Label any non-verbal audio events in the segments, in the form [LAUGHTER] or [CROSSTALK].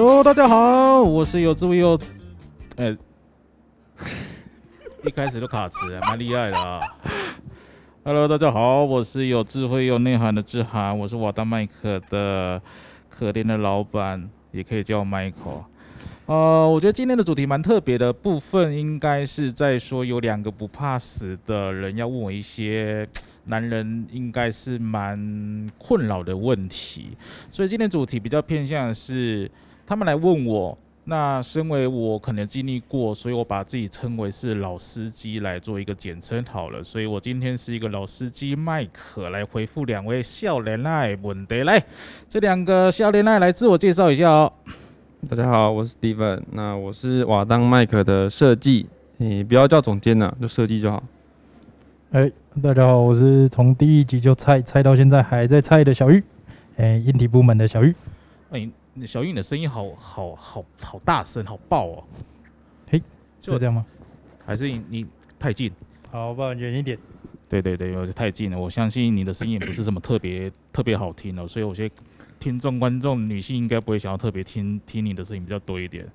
Hello，大家好，我是有智慧又，呃，[LAUGHS] 一开始就卡词，蛮厉害的啊。Hello，大家好，我是有智慧又内涵的志涵，我是瓦达麦克的可怜的老板，也可以叫我 Michael。呃，我觉得今天的主题蛮特别的部分，应该是在说有两个不怕死的人要问我一些 [TSK] 男人应该是蛮困扰的问题，所以今天主题比较偏向是他们来问我。那身为我可能经历过，所以我把自己称为是老司机来做一个简称好了。所以我今天是一个老司机麦克来回复两位笑脸爱问题。来，这两个笑脸爱来自我介绍一下哦。大家好，我是 Steven，那我是瓦当麦克的设计，你不要叫总监呐，就设计就好。哎，大家好，我是从第一集就菜菜到现在还在菜的小玉，哎，硬体部门的小玉。哎，小玉你的声音好好好好大声，好爆哦！嘿，是这样吗？还是你你太近？好，不然远一点。对对对，我是太近了。我相信你的声音也不是什么特别特别好听的，所以我先。听众、观众、女性应该不会想要特别听听你的声音比较多一点。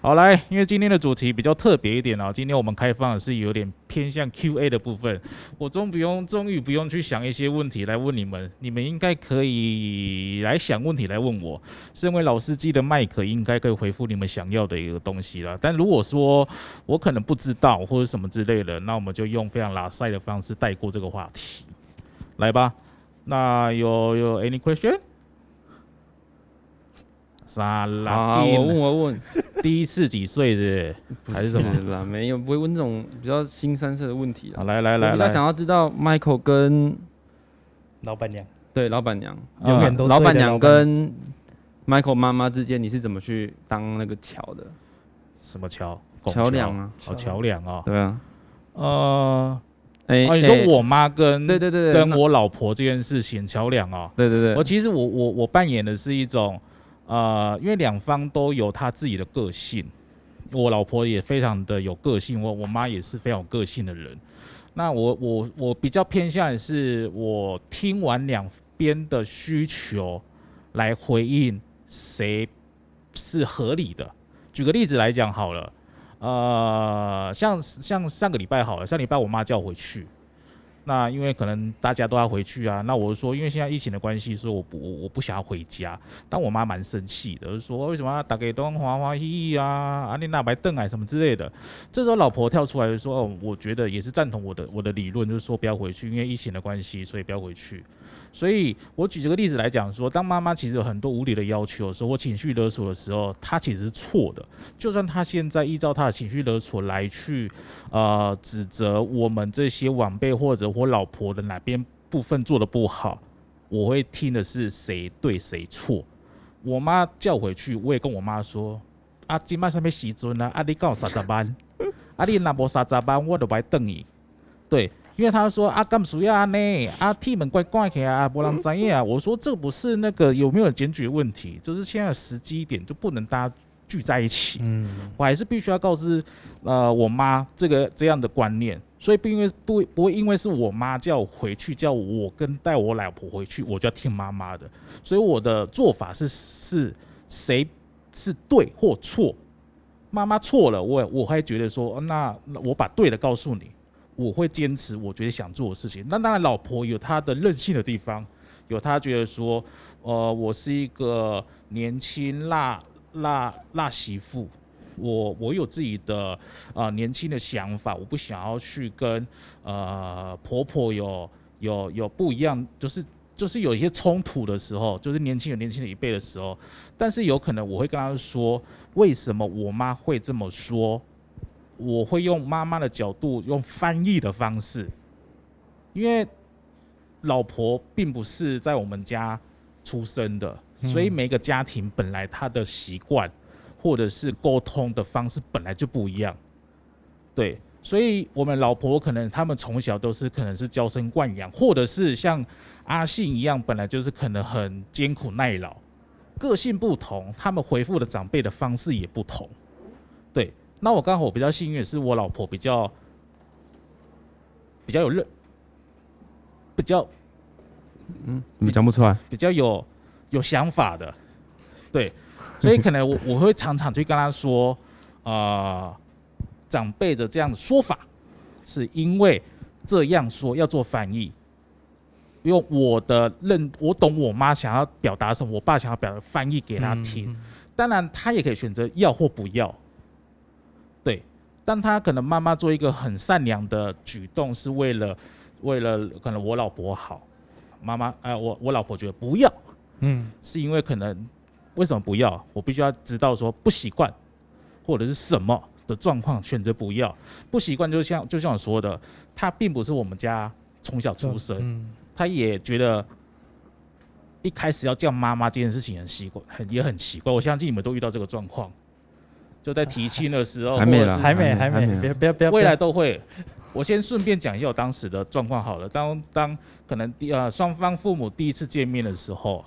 好，来，因为今天的主题比较特别一点啊，今天我们开放的是有点偏向 Q&A 的部分。我终不用，终于不用去想一些问题来问你们，你们应该可以来想问题来问我。身为老司机的麦克，应该可以回复你们想要的一个东西了。但如果说我可能不知道或者什么之类的，那我们就用非常拉塞的方式带过这个话题。来吧，那有有 any question？啥啦？我问我问，[LAUGHS] 第一次几岁的还是什么啦？没有，不会问这种比较新三色的问题好，来来来来，想要知道 Michael 跟老板娘，对老板娘，永远都老板娘跟 Michael 妈妈之间，你是怎么去当那个桥的？什么桥？桥梁啊？哦，桥梁啊？对啊。呃，哎，你说我妈跟对对对，跟我老婆这件事情桥梁啊？对对对。我其实我我我扮演的是一种。呃，因为两方都有他自己的个性，我老婆也非常的有个性，我我妈也是非常有个性的人。那我我我比较偏向的是，我听完两边的需求来回应谁是合理的。举个例子来讲好了，呃，像像上个礼拜好了，上礼拜我妈叫我回去。那因为可能大家都要回去啊，那我说，因为现在疫情的关系，所以我不我不想要回家。但我妈蛮生气的，就说为什么要打给东花花嘻嘻啊，阿丽娜白邓啊什么之类的。这时候老婆跳出来说，哦，我觉得也是赞同我的我的理论，就是说不要回去，因为疫情的关系，所以不要回去。所以我举这个例子来讲，说当妈妈其实有很多无理的要求的时候，或情绪勒索的时候，她其实是错的。就算她现在依照她的情绪勒索来去，呃，指责我们这些晚辈或者我老婆的哪边部分做的不好，我会听的是谁对谁错。我妈叫回去，我也跟我妈说：啊，今晚上面时阵啊，啊你告三十班，啊你那无三十班，我都不等你。对。因为他说啊，干属要呢？啊，替门怪怪起啊，波浪专业啊。我说这不是那个有没有检举问题，就是现在时机点就不能大家聚在一起。嗯，我还是必须要告知呃我妈这个这样的观念，所以不因为不不会因为是我妈叫我回去，叫我跟带我老婆回去，我就要听妈妈的。所以我的做法是是谁是对或错，妈妈错了，我我会觉得说，那我把对的告诉你。我会坚持我觉得想做的事情。那当然，老婆有她的任性的地方，有她觉得说，呃，我是一个年轻辣辣辣媳妇，我我有自己的啊年轻的想法，我不想要去跟呃婆婆有有有不一样，就是就是有一些冲突的时候，就是年轻人年轻的一辈的时候，但是有可能我会跟她说，为什么我妈会这么说？我会用妈妈的角度，用翻译的方式，因为老婆并不是在我们家出生的，所以每个家庭本来他的习惯或者是沟通的方式本来就不一样。对，所以我们老婆可能他们从小都是可能是娇生惯养，或者是像阿信一样，本来就是可能很艰苦耐劳，个性不同，他们回复的长辈的方式也不同。对。那我刚好我比较幸运是，我老婆比较比较有认，比较嗯，你讲不出来，比较有有想法的，对，所以可能我我会常常去跟她说，呃，长辈的这样的说法，是因为这样说要做翻译，用我的认我懂我妈想要表达什么，我爸想要表达翻译给他听。嗯当然，他也可以选择要或不要，对。但他可能妈妈做一个很善良的举动，是为了为了可能我老婆好，妈妈呃我我老婆觉得不要，嗯是因为可能为什么不要？我必须要知道说不习惯，或者是什么的状况选择不要。不习惯就像就像我说的，他并不是我们家从小出生，嗯他也觉得一开始要叫妈妈这件事情很奇怪，很也很奇怪。我相信你们都遇到这个状况，就在提亲的时候，[LAUGHS] 还没还没还没，别不要不要，未来都会。我先顺便讲一下我当时的状况好了。当当可能第呃双方父母第一次见面的时候，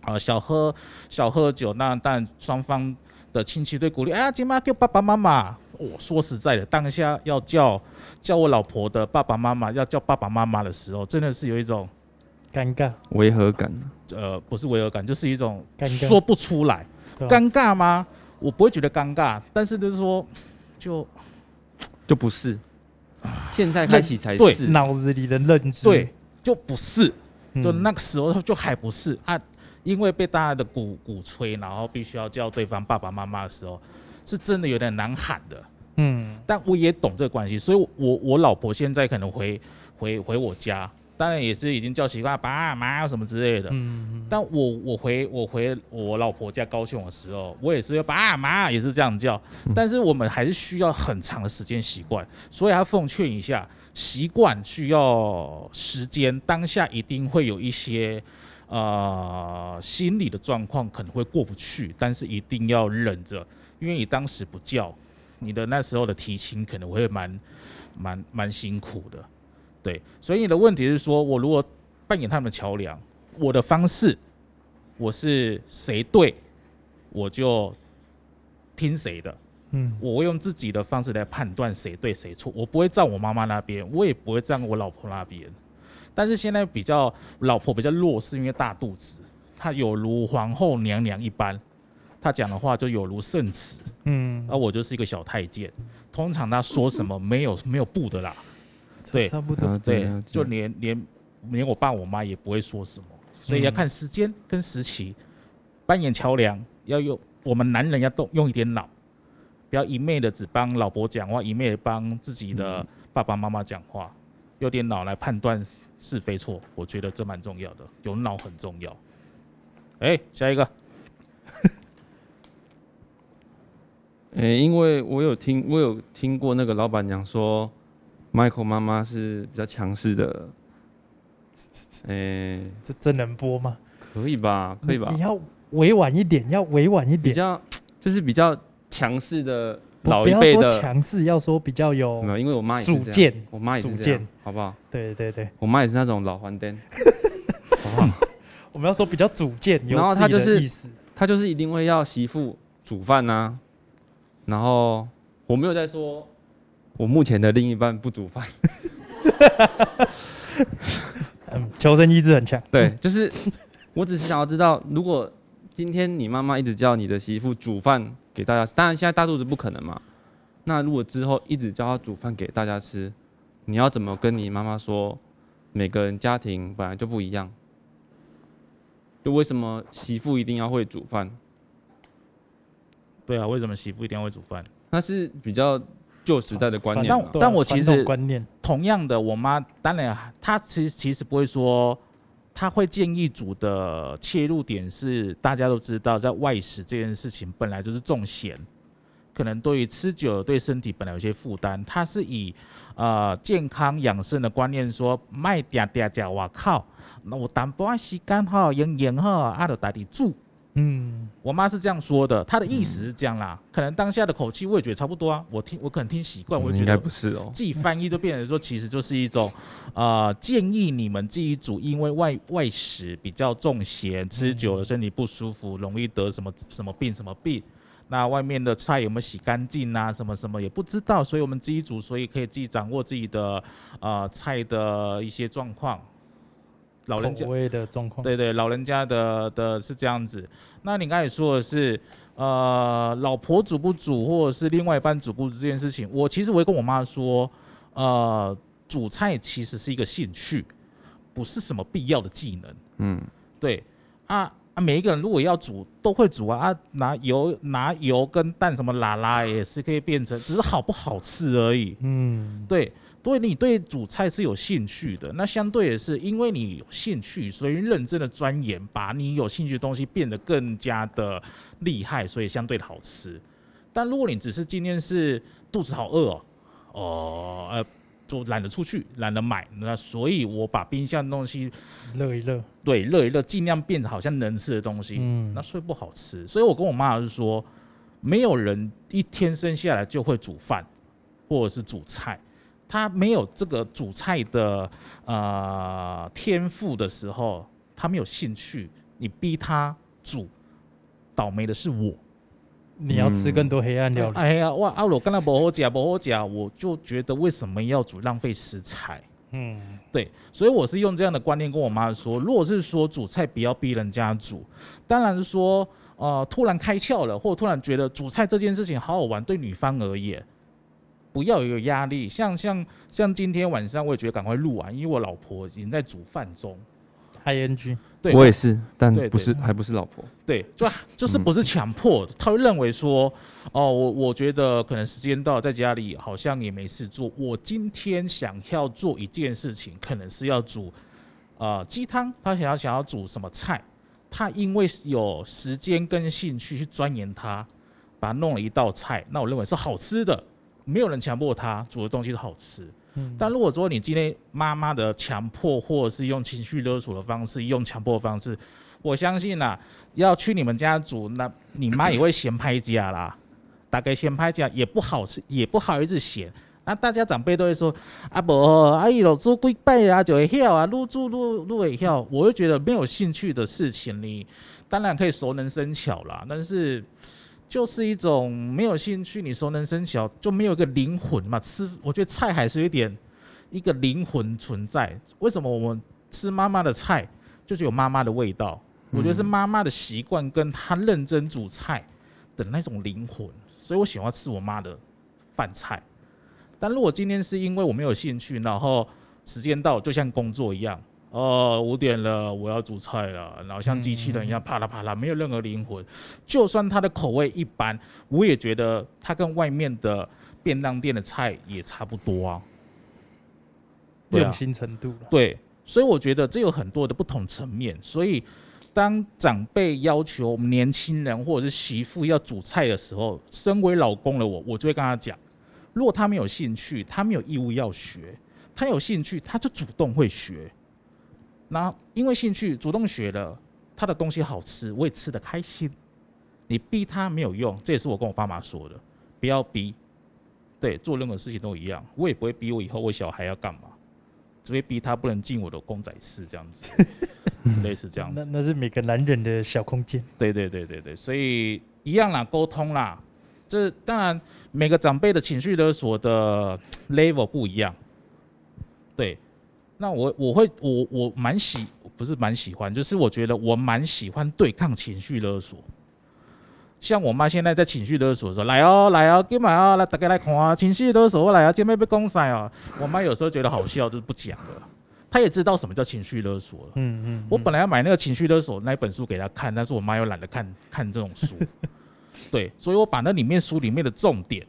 啊、小喝小喝酒，那当然双方的亲戚对鼓励，哎呀，今妈叫爸爸妈妈。我、说实在的，当下要叫叫我老婆的爸爸妈妈，要叫爸爸妈妈的时候，真的是有一种尴尬，违和感。呃，不是违和感，就是一种说不出来。尴尬吗？我不会觉得尴尬，但是就是说，就就不是，现在开始才对是。脑子里的认知，对，就不是。嗯，就那个时候就还不是啊，因为被大家的鼓鼓吹，然后必须要叫对方爸爸妈妈的时候，是真的有点难喊的。嗯但我也懂这个关系，所以我我老婆现在可能回回回我家，当然也是已经叫习惯爸妈什么之类的。嗯但我我回我回我老婆家高雄的时候，我也是要爸妈也是这样叫，嗯。但是我们还是需要很长的时间习惯，所以他奉劝一下，习惯需要时间，当下一定会有一些呃心理的状况可能会过不去，但是一定要忍着，因为你当时不叫，你的那时候的提亲可能会蛮蛮蛮辛苦的，对，所以你的问题是说我如果扮演他们的桥梁，我的方式，我是谁对，我就听谁的。嗯我会用自己的方式来判断谁对谁错，我不会站我妈妈那边，我也不会站我老婆那边。但是现在比较老婆比较弱，是因为大肚子，她有如皇后娘娘一般，她讲的话就有如圣旨，嗯，而我就是一个小太监。通常她说什么没有没有不的啦，对差不多，啊对就连连连我爸我妈也不会说什么，所以要看时间跟时期，扮演桥梁要用我们男人要动用一点脑，不要一昧的只帮老婆讲话，一昧的帮自己的爸爸妈妈讲话，用点脑来判断是非错，我觉得这蛮重要的，有脑很重要。哎、下一个，[LAUGHS] 诶、因为我有听，我有听过那个老板娘说，Michael 妈妈是比较强势的。诶、这这能播吗？可以吧？可以吧你你？要委婉一点，要委婉一点，比较就是比较强势的不老辈的，强势，要说比较有没有，因为我妈也是主这样，见，我妈也是主这样见，好不好？对对对，我妈也是那种老黄灯，[LAUGHS] 好不好？我们要说比较主见，然后他就是的意思，她就是一定会要媳妇煮饭呐、然后我没有在说我目前的另一半不煮饭，嗯，求生意志很强，对，就是我只是想要知道，如果今天你妈妈一直叫你的媳妇煮饭给大家吃，当然现在大肚子不可能嘛。那如果之后一直叫她煮饭给大家吃，你要怎么跟你妈妈说？每个人家庭本来就不一样，就为什么媳妇一定要会煮饭？对啊，为什么媳妇一定要会煮饭？那是比较旧时代的观念嘛。但但我其实观念，同样的，我妈当然她其实其实不会说，她会建议煮的切入点是大家都知道，在外食这件事情本来就是重咸，可能对于吃久了对身体本来有些负担，她是以呃健康养生的观念说，卖嗲嗲嗲，我靠，那我淡薄仔时间哈，营养哈，啊就家己煮。嗯，我妈是这样说的，她的意思是这样啦，可能当下的口气我也觉得差不多啊，我听我可能听习惯，我就应该觉得不是哦。自己翻译都变成说，其实就是一种，呃，建议你们自己煮，因为外外食比较重咸，吃久了身体不舒服，容易得什么什么病什么病。那外面的菜有没有洗干净啊？什么什么也不知道，所以我们自己煮，所以可以自己掌握自己的呃菜的一些状况。老人家口味的状况，对对，老人家的的是这样子。那你刚才说的是，呃，老婆煮不煮，或者是另外一半煮不煮这件事情，我其实我也跟我妈说，呃，煮菜其实是一个兴趣，不是什么必要的技能。嗯，对啊啊，每一个人如果要煮都会煮啊啊，拿油拿油跟蛋什么拉拉也是可以变成，只是好不好吃而已。嗯，对，对你对煮菜是有兴趣的，那相对也是因为你有兴趣，所以认真的钻研，把你有兴趣的东西变得更加的厉害，所以相对的好吃。但如果你只是今天是肚子好饿哦，哦呃，就懒得出去，懒得买，那所以我把冰箱的东西热一热，对热一热，尽量变得好像能吃的东西，嗯那，所以不好吃。所以我跟我妈是说，没有人一天生下来就会煮饭，或者是煮菜。他没有这个煮菜的呃天赋的时候，他没有兴趣，你逼他煮，倒霉的是我。你要吃更多黑暗料理，哎呀，哇，啊，我刚才不好讲，不好讲，我就觉得为什么要煮，浪费食材。嗯，对，所以我是用这样的观念跟我妈说，如果是说煮菜不要逼人家煮，当然是说呃突然开窍了，或突然觉得煮菜这件事情好好玩，对女方而言，不要有压力。像像像今天晚上，我也觉得赶快录完，因为我老婆已经在煮饭中。ing，对，我也是，但对不是，对还不是老婆。对，就 [LAUGHS] 就是不是强迫的，他会认为说，哦，我我觉得可能时间到，在家里好像也没事做，我今天想要做一件事情，可能是要煮呃鸡汤，他想要想要煮什么菜，他因为有时间跟兴趣去钻研它，把它弄了一道菜，那我认为是好吃的，没有人强迫他煮的东西都好吃。嗯，但如果说你今天妈妈的强迫，或者是用情绪勒索的方式，用强迫的方式，我相信啦，要去你们家煮，那你妈也会嫌拍家啦，大概嫌拍家也不好吃，也不好意思嫌。那大家长辈都会说啊不，阿姨老做几拜啊就会晓啊，愈煮愈愈会晓。我会觉得没有兴趣的事情，你当然可以熟能生巧啦，但是就是一种没有兴趣，你熟能生巧就没有一个灵魂嘛。吃，我觉得菜还是有一点一个灵魂存在。为什么我们吃妈妈的菜就是有妈妈的味道？我觉得是妈妈的习惯跟她认真煮菜的那种灵魂，所以我喜欢吃我妈的饭菜。但如果今天是因为我没有兴趣，然后时间到就像工作一样，哦，五点了，我要煮菜了，然后像机器人一样啪啦啪啦，没有任何灵魂。就算它的口味一般，我也觉得它跟外面的便当店的菜也差不多啊。对啊用心程度了，对，所以我觉得这有很多的不同层面。所以，当长辈要求我们年轻人或者是媳妇要煮菜的时候，身为老公的我，我就会跟他讲：如果他没有兴趣，他没有义务要学；他有兴趣，他就主动会学。那因为兴趣主动学了，他的东西好吃，我也吃的开心。你逼他没有用，这也是我跟我爸妈说的，不要逼。对，做任何事情都一样，我也不会逼我以后我小孩要干嘛。只会逼他不能进我的公仔室这样子，[LAUGHS] 类似这样子。那那是每个男人的小空间，对对对对对，所以一样啦，沟通啦。这当然每个长辈的情绪勒索的 level 不一样。对，那我我会我我蛮喜不是蛮喜欢，就是我觉得我蛮喜欢对抗情绪勒索。像我妈现在在情绪勒索的时候，来哦来哦，今晚啊来大家来看啊，情绪勒索我来啊，姐妹被攻塞哦。我妈有时候觉得好笑，就是不讲了。她也知道什么叫情绪勒索了。嗯嗯，我本来要买那个情绪勒索那一本书给她看，但是我妈又懒得看看这种书，[LAUGHS] 对，所以我把那里面书里面的重点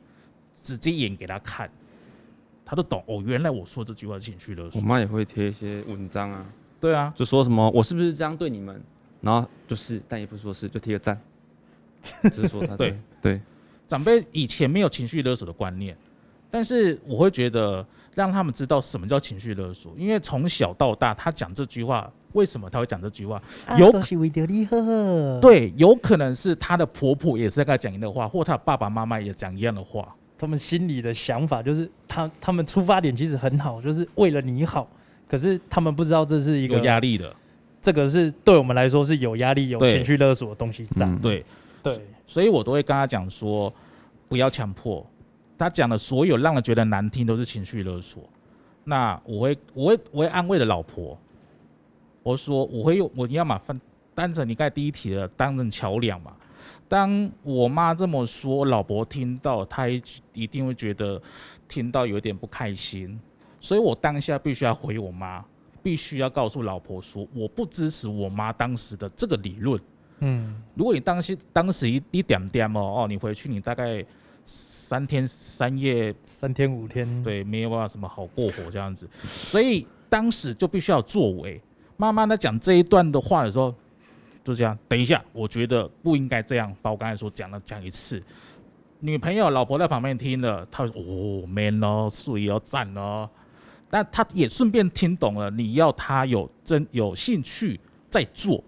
直接演给她看，她都懂哦，原来我说这句话是情绪勒索。我索。妈也会贴一些文章啊，对啊，就说什么我是不是这样对你们，然后就是，但也不是说是，就贴个赞，[LAUGHS] 就是说他对。对，长辈以前没有情绪勒索的观念，但是我会觉得让他们知道什么叫情绪勒索，因为从小到大他讲这句话，为什么他会讲这句话？有都是为了你呵，对，有可能是她的婆婆也是在跟她讲一样的话，或她的爸爸妈妈也讲一样的话。他们心里的想法就是他他们出发点其实很好，就是为了你好，可是他们不知道这是一有个压力的，这个是对我们来说是有压力、有情绪勒索的东西在。嗯对，对，所以我都会跟他讲说，不要强迫。他讲的所有让人觉得难听都是情绪勒索。那我会，我会，我会安慰的老婆，我我说我会用我要嘛分当成你刚才第一题的当成桥梁嘛。当我妈这么说，老婆听到，她一一定会觉得听到有点不开心，所以我当下必须要回我妈，必须要告诉老婆说，我不支持我妈当时的这个理论。嗯，如果你当时当时一一点点哦哦，你回去你大概三天三夜，三天五天，，对，没有办法什么好过活这样子，所以当时就必须要作为。妈妈在讲这一段的话的时候，就这样，等一下，我觉得不应该这样，把我刚才所讲的讲一次。女朋友、老婆在旁边听了，她会：“哦，man 哦，水哦，赞哦。”但她也顺便听懂了，你要她有真有兴趣再做。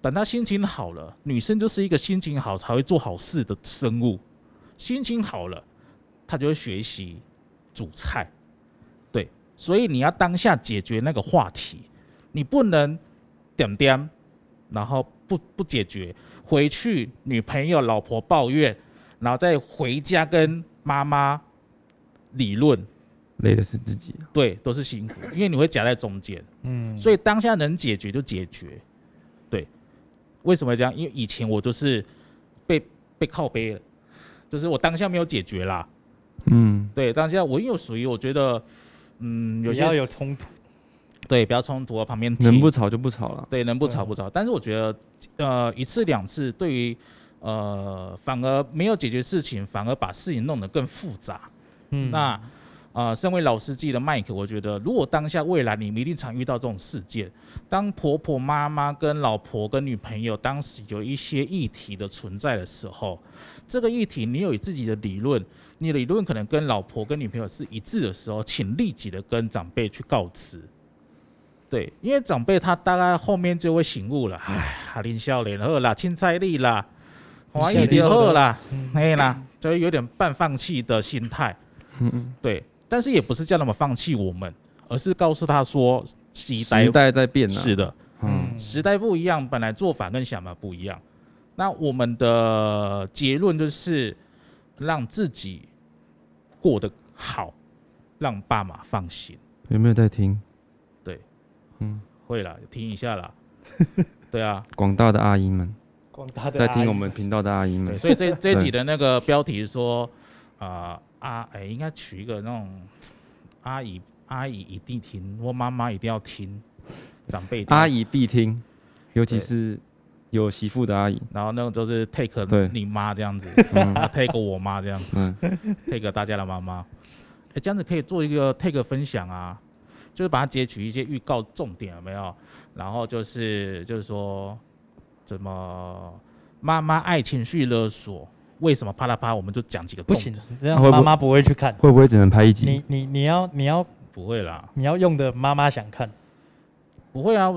等她心情好了，女生就是一个心情好才会做好事的生物。心情好了，她就会学习煮菜。对，所以你要当下解决那个话题，你不能点点，然后不不解决，回去女朋友、老婆抱怨，然后再回家跟妈妈理论，累的是自己。对，都是辛苦，因为你会夹在中间。嗯，所以当下能解决就解决。对，为什么会这样？因为以前我就是被被靠背了，就是我当下没有解决啦。嗯，对，当下我又属于我觉得，嗯，有些有冲突，对不要冲突啊，旁边能不吵就不吵了。对能不吵不吵。但是我觉得，呃，一次两次对于呃反而没有解决事情，反而把事情弄得更复杂。嗯，那呃，身为老司机的麦克，我觉得如果当下未来你们一定常遇到这种事件，当婆婆妈妈跟老婆跟女朋友当时有一些议题的存在的时候，这个议题你有自己的理论，你的理论可能跟老婆跟女朋友是一致的时候，请立即的跟长辈去告知。对，因为长辈他大概后面就会醒悟了，哎，哈林笑脸好啦，青菜粒啦，华一点好啦，嗯嘿啦，就会有点半放弃的心态。嗯嗯，对，但是也不是叫他们放弃我们，而是告诉他说，时代时代在变啊。是的，嗯，嗯时代不一样，本来做法跟想法不一样。那我们的结论就是让自己过得好，让爸妈放心。有没有在听？会啦，听一下啦。[LAUGHS] 对啊，广大的阿姨们。广大的在听阿姨我们频道的阿姨对，们，所以这这一集的那个标题是说，啊、啊，哎、应该取一个那种阿姨阿姨一定听，我妈妈一定要听，长辈阿，姨必听，尤其是有媳妇的阿姨。然后那个就是 take 对。你妈这样子，take 我妈这样子，，take 大家的妈妈，哎、这样子可以做一个 take 分享啊，就是把它截取一些预告重点有没有？然后就是就是说怎么妈妈爱情绪勒索，为什么啪啦啪？我们就讲几个不重点行，，这样妈妈不会去看。会不会只能拍一集？你你你要你要不会啦，你要用的妈妈想看，不会啊，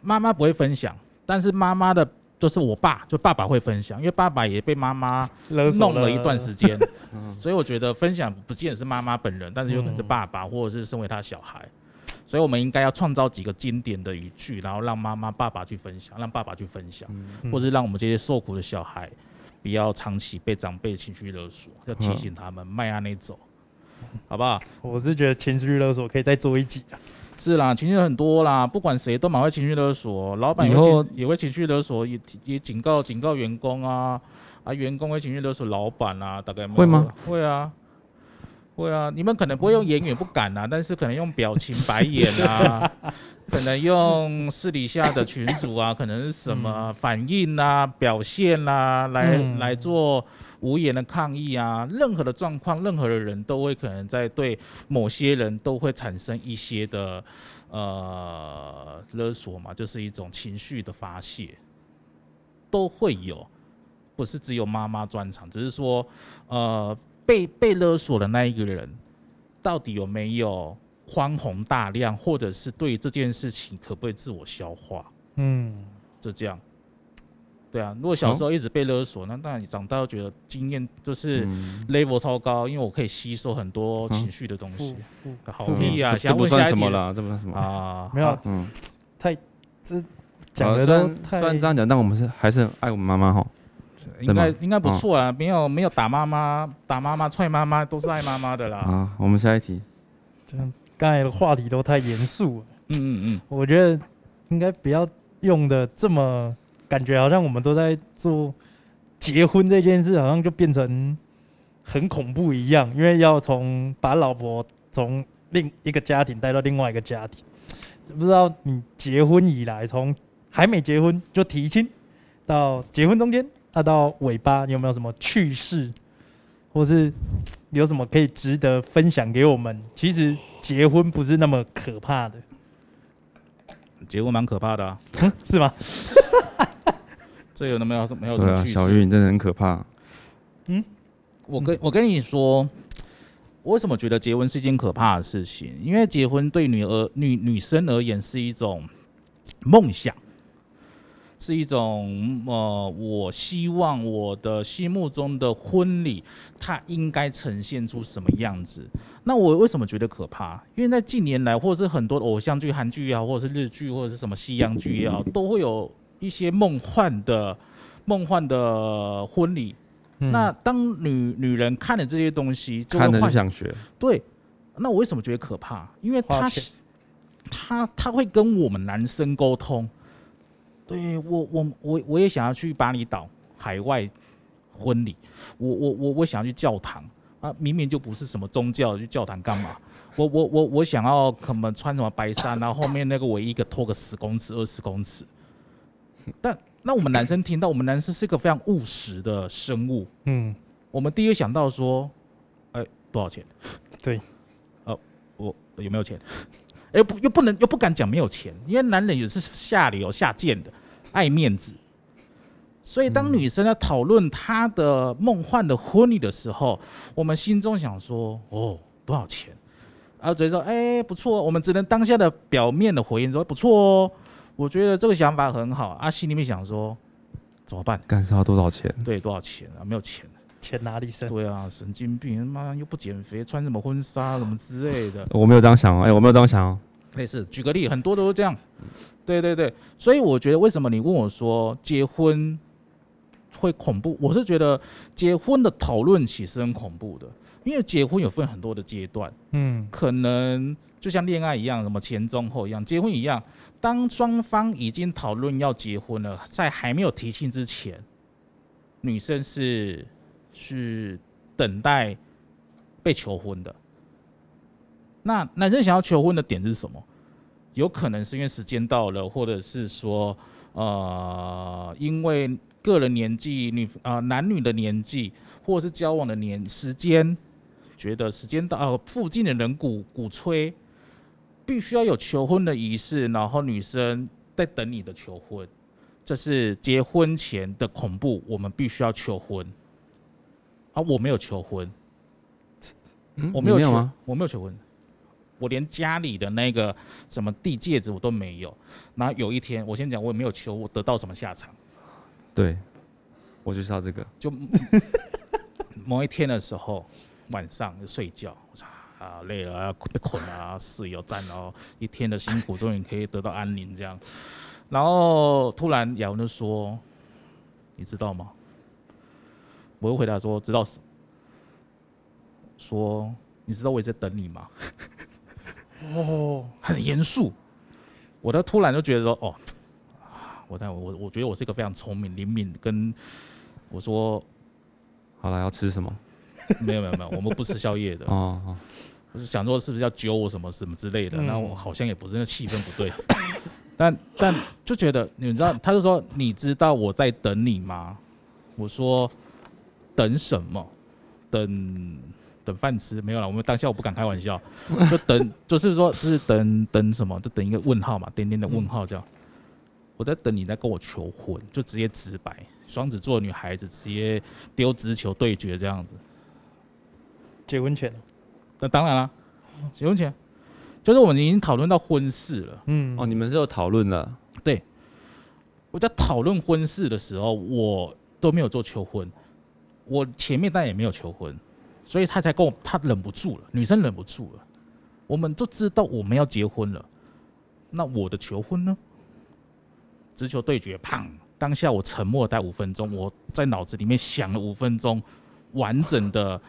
妈妈不会分享，但是妈妈的就是我爸，就爸爸会分享，因为爸爸也被妈妈勒弄了一段时间，嗯所以我觉得分享不见得是妈妈本人，但是有可能是嗯爸爸或者是身为他小孩，所以我们应该要创造几个经典的语句，然后让妈妈、爸爸去分享，让爸爸去分享，或是让我们这些受苦的小孩不要长期被长辈情绪勒索，要提醒他们迈阿内走，好不好？我是觉得情绪勒索可以再做一集啊。是啦，情绪很多啦，不管谁都蛮会情绪勒索，老板也会以后情也会情绪勒索，也也警告警告员工啊，啊，员工会情绪勒索老板啊，大概有没有会吗？会啊，会啊，你们可能不会用言语不敢啊，但是可能用表情白眼啊，可能用私底下的群主啊，可能是什么反应啊、表现啊，来、嗯来做无言的抗议啊。任何的状况，任何的人都会可能在对某些人都会产生一些的呃勒索嘛，就是一种情绪的发泄，都会有，不是只有妈妈专场，只是说呃被被勒索的那一个人到底有没有宽宏大量，或者是对这件事情可不可以自我消化，嗯，就这样。对啊，如果小时候一直被勒索，那当然你长大又觉得经验就是嗯 level 超高，因为我可以吸收很多情绪的东西好负屁啊、这想不问下一题算什么了，这不算什么。啊？没有嗯，太这讲的都太虽然虽然这样讲，但我们是还是很爱我们妈妈哈。应该应该不错啊，没有没有打妈妈、打妈妈、踹妈妈，都是爱妈妈的啦。啊，我们下一题。这样，刚才的话题都太严肃了。嗯嗯嗯，我觉得应该不要用的这么，感觉好像我们都在做结婚这件事，好像就变成很恐怖一样，因为要从把老婆从另一个家庭带到另外一个家庭。不知道你结婚以来，从还没结婚就提亲，到结婚中间，啊到尾巴，你有没有什么趣事，或是 [TSK] 有什么可以值得分享给我们？其实结婚不是那么可怕的，结婚蛮可怕的啊，是吗？[LAUGHS] 这有没有什没有什对啊，么趣事？小玉你真的很可怕。嗯我跟我跟你说，我为什么觉得结婚是一件可怕的事情？因为结婚对女儿女女生而言是一种梦想，是一种呃，我希望我的心目中的婚礼，它应该呈现出什么样子。那我为什么觉得可怕？因为在近年来，或者是很多的偶像剧、韩剧也好，或者是日剧，或者是什么西洋剧也好，都会有一些梦幻的梦幻的婚礼。嗯那当女女人看了这些东西，就会幻想学，对。那我为什么觉得可怕？因为他他他会跟我们男生沟通，对我我我我也想要去巴厘岛海外婚礼，我我我我想要去教堂啊，明明就不是什么宗教，去教堂干嘛？我我我我想要可能穿什么白衫，然后后面那个唯一个拖个十公尺、二十公尺。但那我们男生听到，我们男生是一个非常务实的生物，嗯，我们第一个想到说，哎、多少钱？对，哦，我有没有钱？哎、不，又不能又不敢讲没有钱，因为男人也是下流下贱的，爱面子。所以当女生在讨论她的梦幻的婚礼的时候，我们心中想说，哦，多少钱？然后直接说，哎、不错，我们只能当下的表面的回应说不错哦，我觉得这个想法很好。啊，心里面想说，怎么办？干是要多少钱？对，多少钱啊？没有钱。钱哪里生？对啊，神经病，妈又不减肥，穿什么婚纱什么之类的，[LAUGHS] 我没有这样想哦，哎，我没有这样想哦。类似。举个例，很多都是这样。对对对，所以我觉得为什么你问我说结婚会恐怖，我是觉得结婚的讨论其实很恐怖的，因为结婚有分很多的阶段，嗯可能就像恋爱一样，什么前中后一样，结婚一样。当双方已经讨论要结婚了，在还没有提亲之前，女生是是等待被求婚的。那男生想要求婚的点是什么？有可能是因为时间到了，或者是说，呃，因为个人年纪、女啊、男女的年纪，或者是交往的年时间，觉得时间到，呃附近的人鼓鼓吹，必须要有求婚的仪式，然后女生在等你的求婚，这是结婚前的恐怖，我们必须要求婚。啊，我没有求婚，嗯我没有求？我没有求婚，我连家里的那个什么地戒指我都没有。然后有一天，我先讲，我也没有求，我得到什么下场？对，我就是要这个。就 [LAUGHS] 某一天的时候，晚上就睡觉，我说啊累了，要被捆了啊，室友站了哦，一天的辛苦终于可以得到安宁这样。然后突然雅文就说：“你知道吗？”我又回答说：“知道什么？”说：“你知道我也在等你吗？” [LAUGHS] 哦，很严肃。我都突然就觉得说，哦，我在我我觉得我是一个非常聪明灵敏，跟我说好了，要吃什么？没有没有没有，我们不吃宵夜的。[LAUGHS] 哦哦，我就想说是不是要揪我什么什么之类的，嗯那我好像也不是，那气氛不对。[LAUGHS] 但但就觉得你知道，他就说你知道我在等你吗？我说等什么？等等饭吃没有了。我们当下我不敢开玩笑，就等就是说就是等等什么？就等一个问号嘛，点点的问号这样。我在等你在跟我求婚，就直接直白，双子座女孩子直接丢直球对决这样子。结婚前，那当然啦，结婚前就是我们已经讨论到婚事了。嗯，哦，你们是有讨论了，对我在讨论婚事的时候，我都没有做求婚，我前面但也没有求婚，所以他才跟我，他忍不住了，女生忍不住了，我们就知道我们要结婚了，那我的求婚呢？直球对决，砰！当下我沉默待五分钟，我在脑子里面想了五分钟，完整的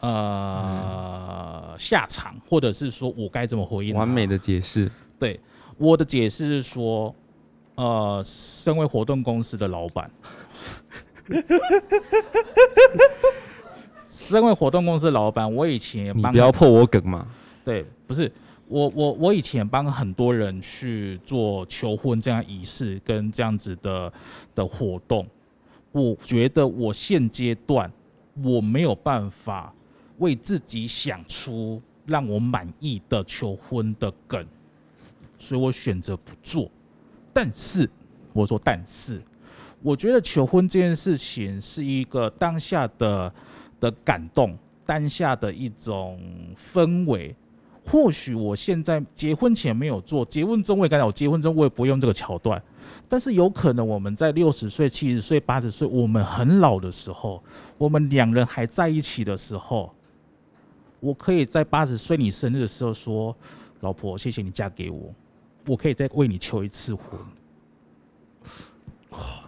呃下场，或者是说我该怎么回应，完美的解释。对，我的解释是说，呃，身为活动公司的老板，[LAUGHS] 身为活动公司老板，我以前也你帮不要破我梗嘛。对，不是我我我以前帮很多人去做求婚这样仪式跟这样子的的活动，我觉得我现阶段我没有办法为自己想出让我满意的求婚的梗，所以我选择不做。但是我说，但是我觉得求婚这件事情是一个当下的的感动，当下的一种氛围。或许我现在结婚前没有做，结婚中我也刚才我结婚中我也不用这个桥段，但是有可能我们在六十岁、七十岁、八十岁，我们很老的时候，我们两人还在一起的时候，我可以在八十岁你生日的时候说：“老婆，谢谢你嫁给我，我可以再为你求一次婚。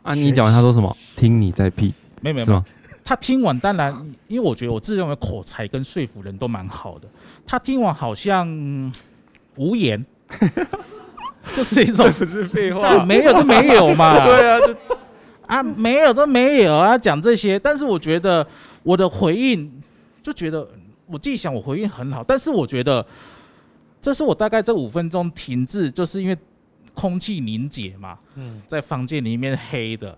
啊，你讲完他说什么？听你在屁，”没有没有没有是吗，？他听完，当然，因为我觉得我自认为口才跟说服人都蛮好的。他听完好像、嗯无言，[LAUGHS] 就是一种不是废话，没有就没有嘛，[LAUGHS] 对啊，就啊，没有就没有啊，讲这些。但是我觉得我的回应，就觉得我自己想我回应很好，但是我觉得这是我大概这五分钟停滞，就是因为空气凝结嘛，嗯，在房间里面黑的，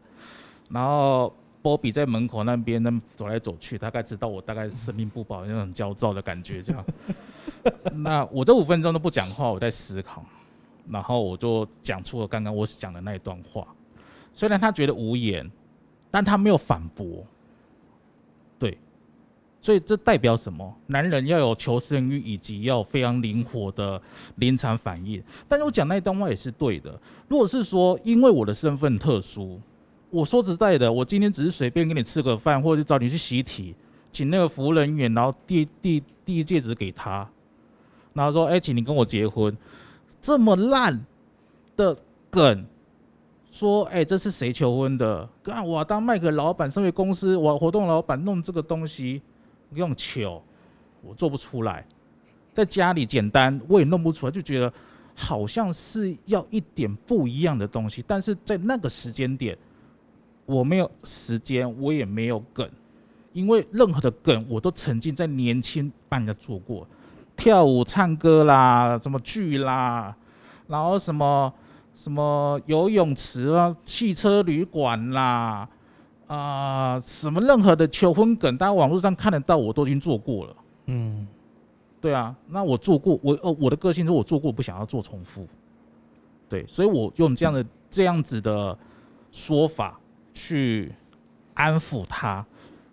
然后波比在门口那边那走来走去，大概知道我大概生命不保那种很焦躁的感觉，这样。[LAUGHS] 那我这五分钟都不讲话，我在思考，然后我就讲出了刚刚我讲的那一段话。虽然他觉得无言，但他没有反驳。所以这代表什么？男人要有求生欲，以及要非常灵活的临场反应。但是我讲那一段话也是对的。如果是说因为我的身份特殊，我说实在的，我今天只是随便跟你吃个饭，或者找你去习题，请那个服务人员，然后递递递戒指给他，然后说：“哎、请你跟我结婚。”这么烂的梗，说：“哎、这是谁求婚的？”干我当麦克老板，身为公司我活动老板弄这个东西，用球，我做不出来。在家里简单，我也弄不出来，就觉得好像是要一点不一样的东西，但是在那个时间点，我没有时间，我也没有梗，因为任何的梗我都曾经在年轻帮人家做过，跳舞、唱歌啦，什么剧啦，然后什么什么游泳池啊、汽车旅馆啦，啊、什么任何的求婚梗，大家网络上看得到，我都已经做过了。嗯，对啊，那我做过，我哦，我的个性是我做过，不想要做重复。对，所以我用这样的这样子的说法去安抚他。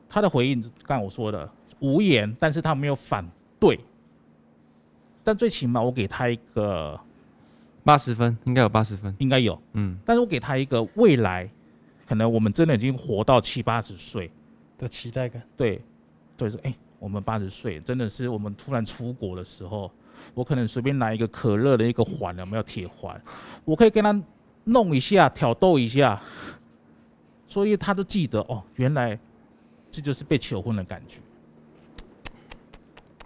他的回应，刚才我说的无言，但是他没有反对。但最起码我给他一个，八十分，应该有八十分。应该有，嗯，但是我给他一个未来，可能我们真的已经活到七八十岁，的期待感，对，对，是哎、我们八十岁，真的是我们突然出国的时候，我可能随便拿一个可乐的一个环，有没有铁环，我可以跟他弄一下，挑逗一下，所以他都记得哦，原来这就是被求婚的感觉。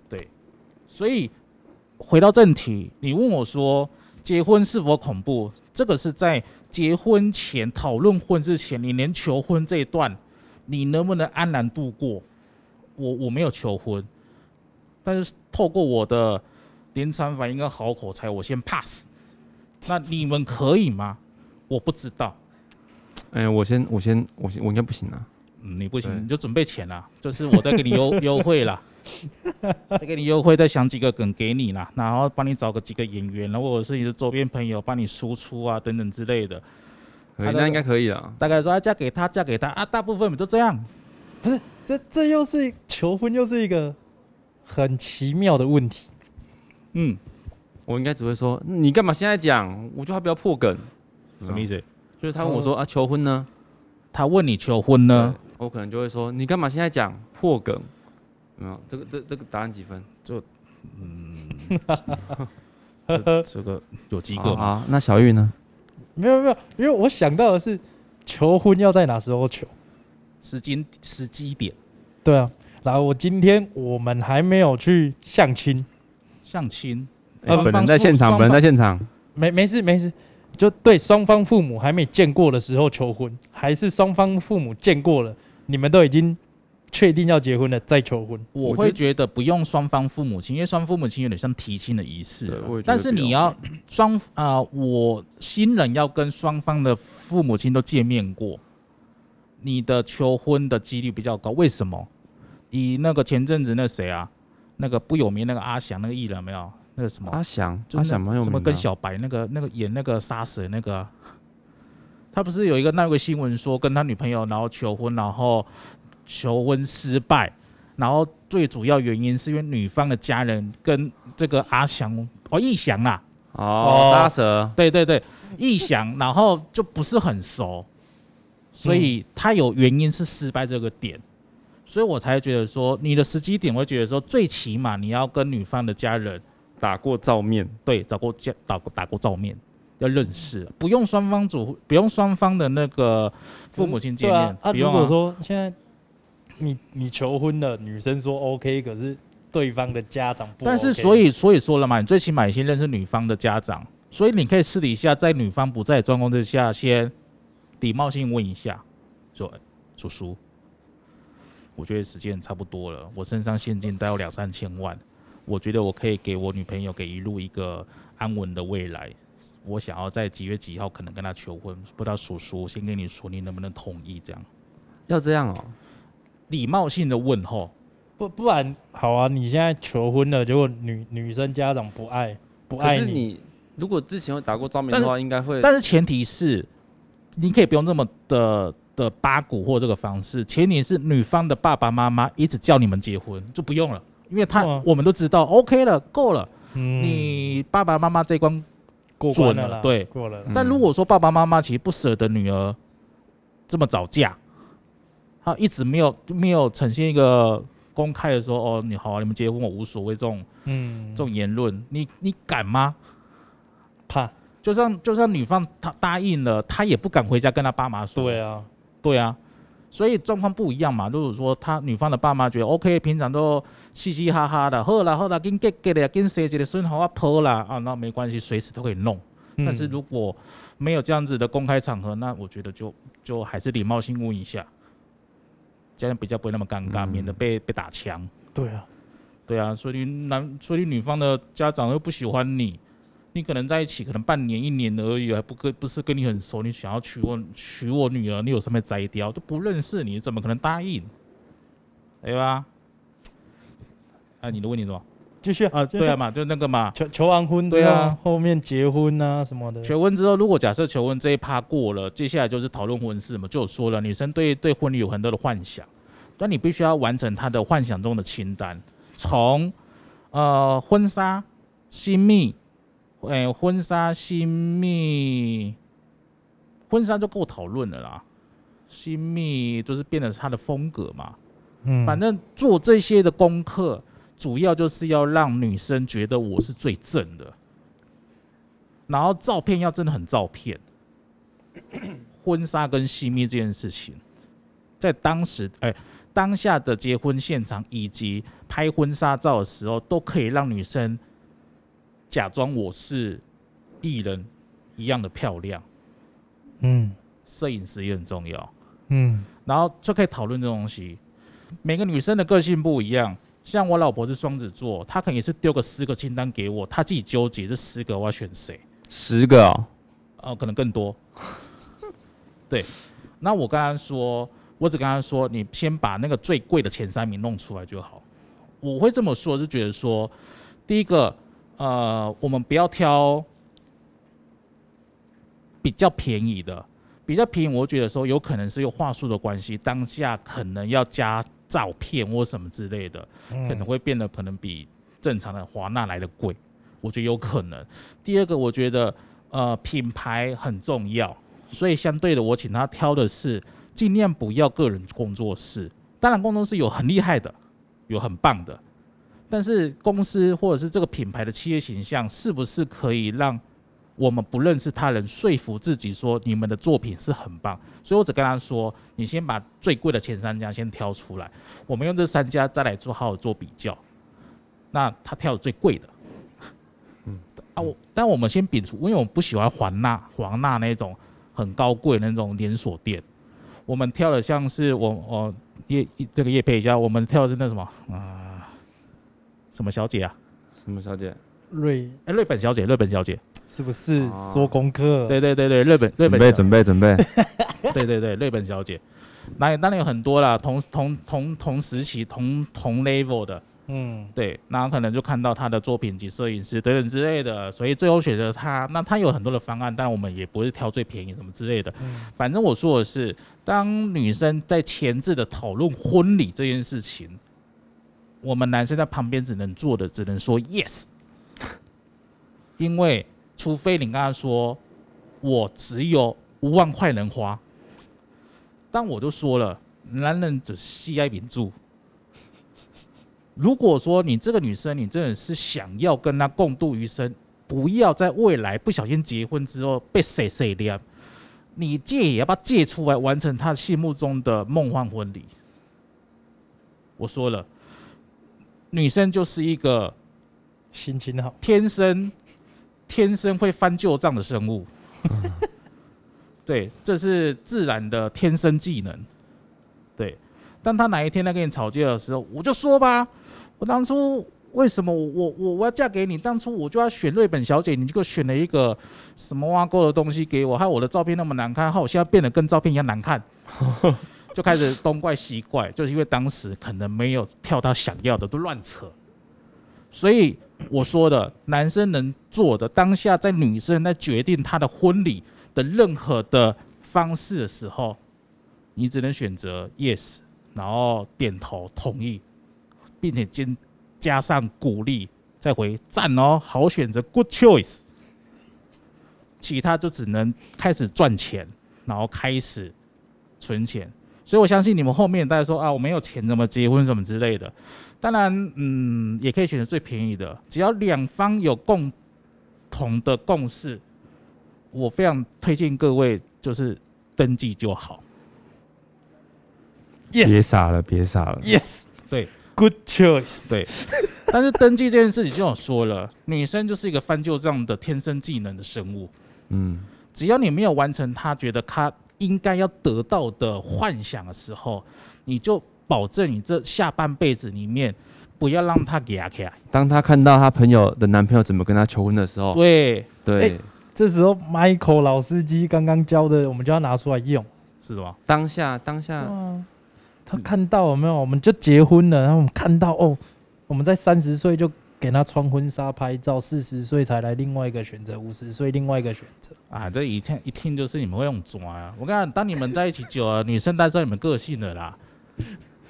对，所以回到正题，你问我说结婚是否恐怖？这个是在结婚前讨论婚之前，你连求婚这一段，你能不能安然度过？我我没有求婚，但是透过我的临场反应跟好口才，我先 pass。那你们可以吗？我不知道。哎、我先，我先，我先，我应该不行啊。嗯，你不行，你就准备钱啦，就是我再给你优优惠啦，[LAUGHS] 再给你优惠，再想几个梗给你啦，然后帮你找个几个演员，然后或者是你的周边朋友帮你输出啊等等之类的。那应该可以了。大概说啊，嫁给他，嫁给他啊，大部分都这样。不是这这又是求婚，又是一个很奇妙的问题。嗯，我应该只会说，你干嘛现在讲？我就他不要破梗。什么意思？就是他问我说啊，求婚呢？他问你求婚呢？我可能就会说，你干嘛现在讲破梗？有没有？这个这这个答案几分？就 [LAUGHS] 嗯这这个有几个好吗？好，那小玉呢？没有没有，因为我想到的是求婚要在哪时候求。时间时机点，对啊，然后我今天我们还没有去相亲，相亲，哎双方本人在现场，本人在现场。没没事没事，就对双方父母还没见过的时候求婚，还是双方父母见过了，你们都已经确定要结婚了再求婚？我我会觉得不用双方父母亲，因为双方父母亲有点像提亲的仪式但是你要双啊、我新人要跟双方的父母亲都见面过，你的求婚的几率比较高。为什么？以那个前阵子那谁啊，那个不有名那个阿翔那个艺人有没有？那个什么阿翔，阿就是那翔蛮有名的啊。什么跟小白那个那个演那个杀死那个啊、他不是有一个那个新闻说跟他女朋友然后求婚，然后求婚失败，然后最主要原因是因为女方的家人跟这个阿翔哦义翔啦，哦哦，杀蛇，对对对，义翔，然后就不是很熟，所以他有原因是失败这个点，所以我才觉得说你的时机点，我会觉得说最起码你要跟女方的家人。打过照面，对，找过见打过打过照面，要认识，不用双方主，不用双方的那个父母亲见面，不用如果说现在你你求婚了，女生说 OK，可是对方的家长不 OK，但是所以所以说了嘛，你最起码你先认识女方的家长，所以你可以私底下在女方不在的状况之下，先礼貌性问一下，说哎叔叔，我觉得时间差不多了，我身上现金大概有两三千万，我觉得我可以给我女朋友给一路一个安稳的未来。我想要在几月几号可能跟她求婚，不知道叔叔先跟你说，你能不能同意？这样要这样哦。礼貌性的问候，不不然好啊，你现在求婚了，结果女女生家长不爱不可爱是你如果之前有打过照面的话，应该会但是前提是，你可以不用这么的的八股或这个方式，前提是女方的爸爸妈妈一直叫你们结婚就不用了，因为他、哇我们都知道 OK 了，够了，嗯。你爸爸妈妈这一关。过关了啦，准了对。过了但如果说爸爸妈妈其实不舍得女儿这么早嫁，他一直没有没有呈现一个公开的说哦，你好、啊，你们结婚我无所谓这种嗯这种言论，你你敢吗？怕就算就算女方她答应了，她也不敢回家跟她爸妈说。对啊，对啊，所以状况不一样嘛。如果说她女方的爸妈觉得 OK，平常都嘻嘻哈哈的，好啦好啦，跟给给的，跟谁谁的孙好啊婆啦啊，那没关系，随时都可以弄。嗯但是如果没有这样子的公开场合，那我觉得就就还是礼貌性问一下，这样比较不会那么尴尬，嗯免得被被打枪。对啊，对啊，所以男，所以女方的家长又不喜欢你，你可能在一起可能半年一年而已，还不跟不是跟你很熟，你想要娶我娶我女儿，你有什么摘掉，都不认识你，怎么可能答应？对吧？啊，你的问题是什么？继续啊，对啊嘛，就那个嘛，求求完婚之后，对啊。后面结婚啊什么的，求婚之后，如果假设求婚这一趴过了，接下来就是讨论婚事嘛，就有说了，女生对对婚礼有很多的幻想，但你必须要完成她的幻想中的清单，从呃婚纱、新密，诶、婚纱、新密，婚纱就够讨论了啦，新密就是变得是她的风格嘛，嗯，反正做这些的功课，主要就是要让女生觉得我是最正的，然后照片要真的很照片。[COUGHS] 婚纱跟细密这件事情，在当时哎、当下的结婚现场以及拍婚纱照的时候，都可以让女生假装我是艺人一样的漂亮。嗯摄影师也很重要。嗯然后就可以讨论这种东西。每个女生的个性不一样，像我老婆是双子座，她可能也是丢个十个清单给我，她自己纠结这十个我要选谁，十个哦，哦、可能更多。[LAUGHS] 对，那我跟她说，我只跟她说，你先把那个最贵的前三名弄出来就好。我会这么说，是觉得说，第一个，呃，我们不要挑比较便宜的，比较便宜，我觉得说有可能是有话术的关系，当下可能要加照片或什么之类的，嗯可能会变得可能比正常的华纳来的贵，我觉得有可能。第二个，我觉得呃品牌很重要，所以相对的，我请他挑的是尽量不要个人工作室。当然，工作室有很厉害的，有很棒的，但是公司或者是这个品牌的企业形象，是不是可以让我们不认识他人说服自己说你们的作品是很棒？所以我只跟他说，你先把最贵的前三家先挑出来，我们用这三家再来做好好做比较。那他挑的最贵的，嗯，啊，我但我们先摒除，因为我们不喜欢华纳华纳那种很高贵的那种连锁店，我们挑的像是我我叶这个叶配一下，我们挑的是那什么啊、什么小姐啊？什么小姐？瑞哎，瑞本小姐，瑞本小姐，是不是哦做功课？对对对对，日本瑞准备本小准备准备。[LAUGHS] 对对对，日本小姐，那当然有很多啦，同同同同时期同同 level 的，嗯，对，那可能就看到他的作品及摄影师等等之类的，所以最后选择他。那他有很多的方案，但我们也不是挑最便宜什么之类的。嗯反正我说的是，当女生在前置的讨论婚礼这件事情，我们男生在旁边只能做的只能说 yes，因为除非你跟他说我只有五万块能花，但我都说了，男人只惜爱秉住。如果说你这个女生，你真的是想要跟他共度余生，不要在未来不小心结婚之后被谁谁亮，你借也要把它借出来，完成她心目中的梦幻婚礼。我说了，女生就是一个心情好，天生天生会翻旧账的生物。对，这是自然的天生技能。对，当他哪一天在跟你吵架的时候，我就说吧，我当初为什么我我我我要嫁给你？当初我就要选瑞本小姐，你给我选了一个什么挖沟的东西给我，害我的照片那么难看，害我现在变得跟照片一样难看。[LAUGHS] 就开始东怪西怪，就是因为当时可能没有跳他想要的，都乱扯。所以我说的，男生能做的，当下在女生在决定她的婚礼的任何的方式的时候，你只能选择 yes，然后点头同意，并且加加上鼓励，再回赞哦，好选择，good choice。其他就只能开始赚钱，然后开始存钱。所以我相信你们后面大家说啊，我没有钱怎么结婚什么之类的。当然，嗯，也可以选择最便宜的，只要两方有共同的共识，我非常推荐各位就是登记就好。别 yes 傻了，别傻了。yes，对，good choice，对。但是登记这件事情，就像我说了，女生就是一个翻旧账的天生技能的生物，嗯，只要你没有完成她觉得她应该要得到的幻想的时候，你就保证你这下半辈子里面不要让他给压起来。当他看到他朋友的男朋友怎么跟他求婚的时候，对，对哎，这时候 Michael 老司机刚刚教的，我们就要拿出来用。是什么？当下当下啊，他看到有没有？我们就结婚了，然后我们看到哦，我们在三十岁就给他穿婚纱拍照，四十岁才来另外一个选择，五十岁另外一个选择。啊，这一听一听就是你们会用抓啊！我跟你讲，当你们在一起久了，[LAUGHS] 女生大概知道你们个性的啦。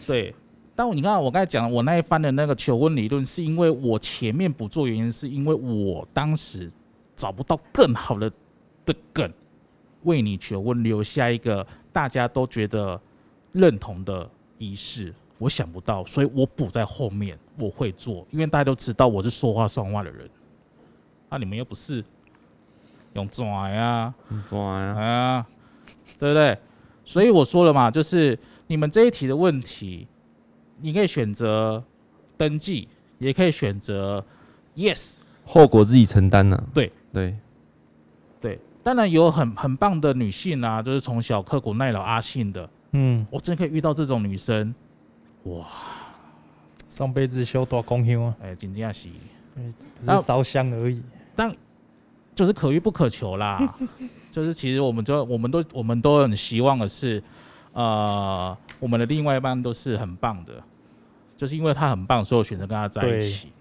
对，但我你看我刚才讲我那一番的那个求婚理论，是因为我前面不做，原因是因为我当时找不到更好的的梗，为你求婚留下一个大家都觉得认同的仪式。我想不到，所以我补在后面，我会做，因为大家都知道我是说话算话的人。啊，你们又不是用拽呀？很抓呀，啊，对不对？所以我说了嘛，就是你们这一题的问题，你可以选择登记，也可以选择 yes。后果自己承担呢。对。对，对，当然有很很棒的女性啊，就是从小刻苦耐劳阿信的，嗯，我真的可以遇到这种女生，哇。上辈子修多公香啊，哎，欸，真正是，只是烧香而已。但就是可遇不可求啦。[LAUGHS] 就是其实我们就我们都我们都很希望的是，呃，我们的另外一半都是很棒的，就是因为他很棒，所以我选择跟他在一起。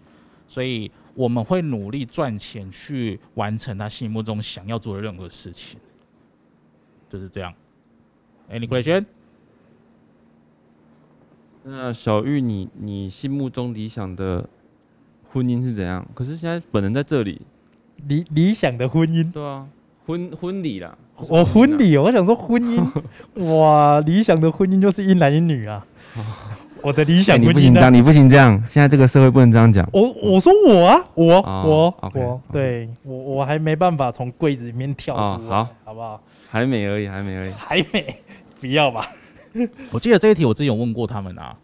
所以我们会努力赚钱去完成他心目中想要做的任何事情，就是这样。Any question？那小玉你，你心目中理想的婚姻是怎样？可是现在本人在这里，理理想的婚姻，对啊，婚婚礼啦，我婚礼，我想说婚姻，[LAUGHS] 哇，理想的婚姻就是一男一女啊。[LAUGHS] 我的理哎想你不行这样，？你不行这样，现在这个社会不能这样讲。我我说我啊，我哦我我对我我还没办法从柜子里面跳出好好不好？还没而已，还没而已。还没，[LAUGHS] 不要吧？我记得这一题我之前有问过他们啊，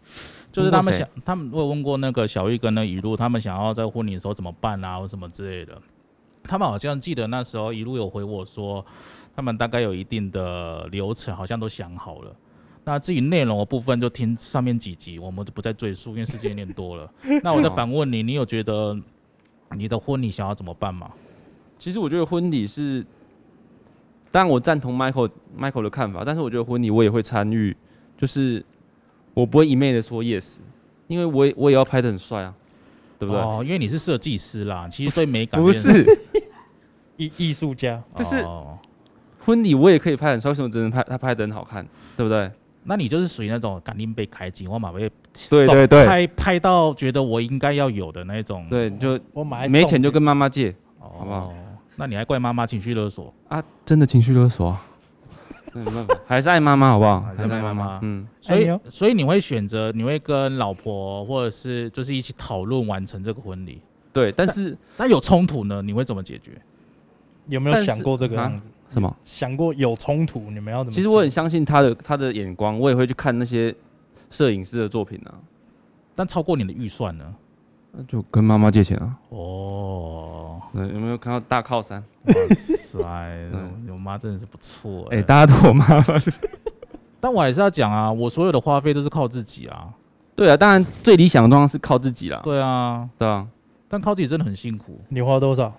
就是他们问过谁想，他们我有问过那个小玉跟那雨露，他们想要在婚礼的时候怎么办啊，或什么之类的。他们好像记得那时候一路有回我说，他们大概有一定的流程，好像都想好了。那至于内容的部分，就听上面几集，我们就不再赘述，因为时间有点多了。[LAUGHS] 那我再反问你，你有觉得你的婚礼想要怎么办吗？其实我觉得婚礼是，当然我赞同 Michael Michael 的看法，但是我觉得婚礼我也会参与，就是我不会一昧的说 yes，因为我也我也要拍的很帅啊，对不对？哦，因为你是设计师啦，其实所以美感不是，艺艺术家，就是哦婚礼我也可以拍得很帅，为什么只能拍他拍的很好看，对不对？那你就是属于那种赶紧被开机，我马被对送对对拍拍到觉得我应该要有的那种。对，就我买没钱就跟妈妈借哦，好不好？那你还怪妈妈情绪勒索？啊，真的情绪勒索啊，那没办法，还是爱妈妈好不好？还是爱妈妈嗯，所以所以你会选择，你会跟老婆或者是就是一起讨论完成这个婚礼。对，但是那有冲突呢？你会怎么解决？有没有想过这个啊样子？什么？想过有冲突，你们要怎么？其实我很相信他的他的眼光，我也会去看那些摄影师的作品啊，但超过你的预算呢？那就跟妈妈借钱啊。哦，那，有没有看到大靠山？哇塞，[LAUGHS] 嗯我妈真的是不错哎、哎。大家都我妈妈是。[LAUGHS] 但我还是要讲啊，我所有的花费都是靠自己啊。对啊，当然最理想的状况是靠自己啦。对啊，对啊，但靠自己真的很辛苦。你花多少？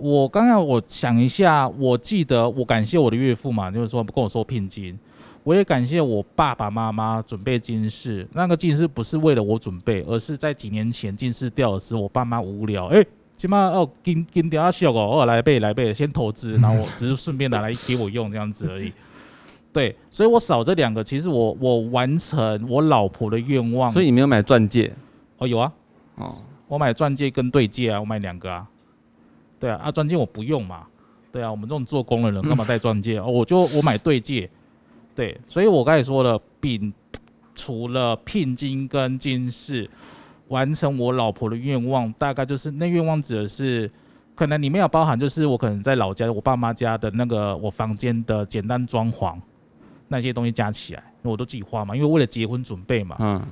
我刚刚我想一下，我记得我感谢我的岳父嘛，就是说不跟我收聘金，我也感谢我爸爸妈妈准备金饰。那个金饰不是为了我准备，而是在几年前金饰掉的时候，我爸妈无聊，哎、今妈哦金金掉啊小哦，哦来背来背，先投资，然后我只是顺便拿来给我用这样子而已。[LAUGHS] 对，所以我少这两个，其实我我完成我老婆的愿望。所以你没有买钻戒哦有啊，哦。我买钻戒跟对戒啊，我买两个啊。对啊，啊钻戒我不用嘛。对啊，我们这种做工的人干嘛戴钻戒？哦，我就我买对戒。对，所以我刚才说了，丙除了聘金跟金饰，完成我老婆的愿望，大概就是那愿望指的是，可能里面有包含就是我可能在老家我爸妈家的那个我房间的简单装潢那些东西加起来，因为我都自己花嘛，因为为了结婚准备嘛，嗯，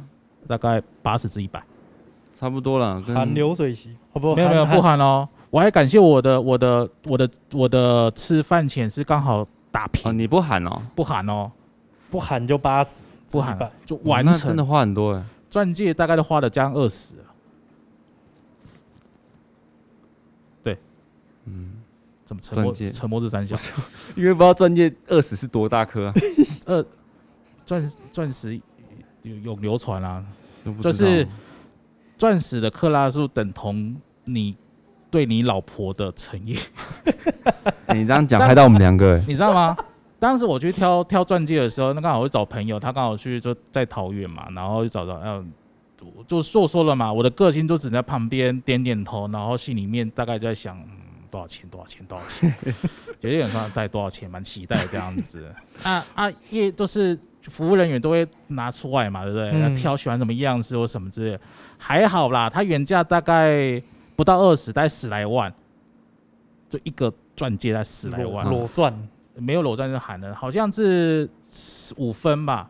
大概八十至一百。差不多了。跟含流水席？哦不，没有没有不含哦，我还感谢我的我的我的我的吃饭钱是刚好打哦，平，你不喊哦，不喊哦，不喊就八十，不含100就完哦那真的花很多哎。钻戒大概都花了将近二十，对，嗯，怎么沉默沉默是三小，[LAUGHS] 因为不知道钻戒二十是多大颗啊，[LAUGHS] 呃，钻钻石有有流传啊，就是钻石的克拉数等同你对你老婆的诚意，哎 [LAUGHS] 你这样讲害到我们两个哎。你知道吗？当时我去挑挑钻戒的时候，那刚好会找朋友，他刚好去就在桃园嘛，然后就找到，嗯、就就说了嘛，我的个性就只在旁边点点头，然后心里面大概就在想，嗯，多少钱，多少钱，多少钱，觉 [LAUGHS] 得有人看带多少钱，蛮期待这样子。啊啊，也都是服务人员都会拿出来嘛，对不对？嗯挑喜欢什么样子或什么之类的，还好啦，它原价大概不到二十，大概十来万，就一个钻戒在十来万。裸钻，没有裸钻就喊了，好像是五分吧，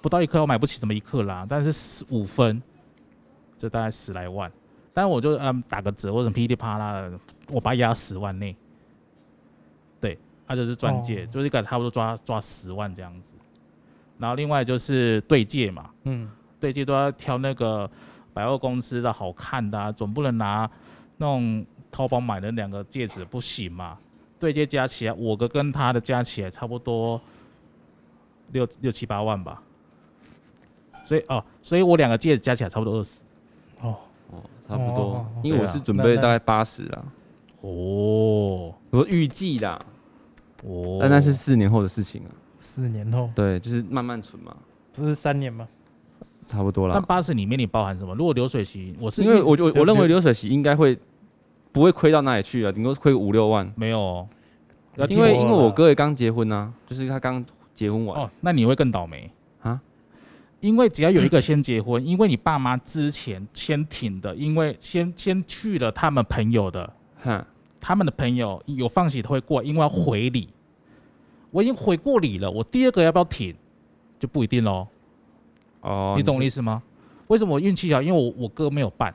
不到一克，我买不起这么一克拉，但是五分，就大概十来万，但我就嗯打个折或者噼里啪啦的，我把它压十万内，对，它就是钻戒，哦。就是一个差不多抓抓十万这样子，然后另外就是对戒嘛，嗯，对戒都要挑那个百货公司的好看的、啊，总不能拿那种淘宝买的两个戒指不行嘛。对接加起来，我的跟他的加起来差不多六六七八万吧。所以哦，所以我两个戒指加起来差不多二十。哦，哦，差不多哦，因为我是准备大概八十啦，哦我预计啦，哦，但那是四年后的事情啊。四年后对，就是慢慢存嘛，不是三年吗？差不多啦。但八十里面你包含什么？如果流水席，我是因为我我我认为流流水席应该会不会亏到哪里去啊，顶多亏五六万。没有哦，因为因为我哥也刚结婚啊，就是他刚结婚完，哦，那你会更倒霉啊！因为只要有一个先结婚，因为你爸妈之前先挺的，因为先先去了他们朋友的，[LAUGHS] 哼，他们的朋友有放喜都会过，因为要回礼。我已经回过礼了，我第二个要不要挺就不一定喽。哦，你懂我意思吗？为什么我运气好？因为我我哥没有办，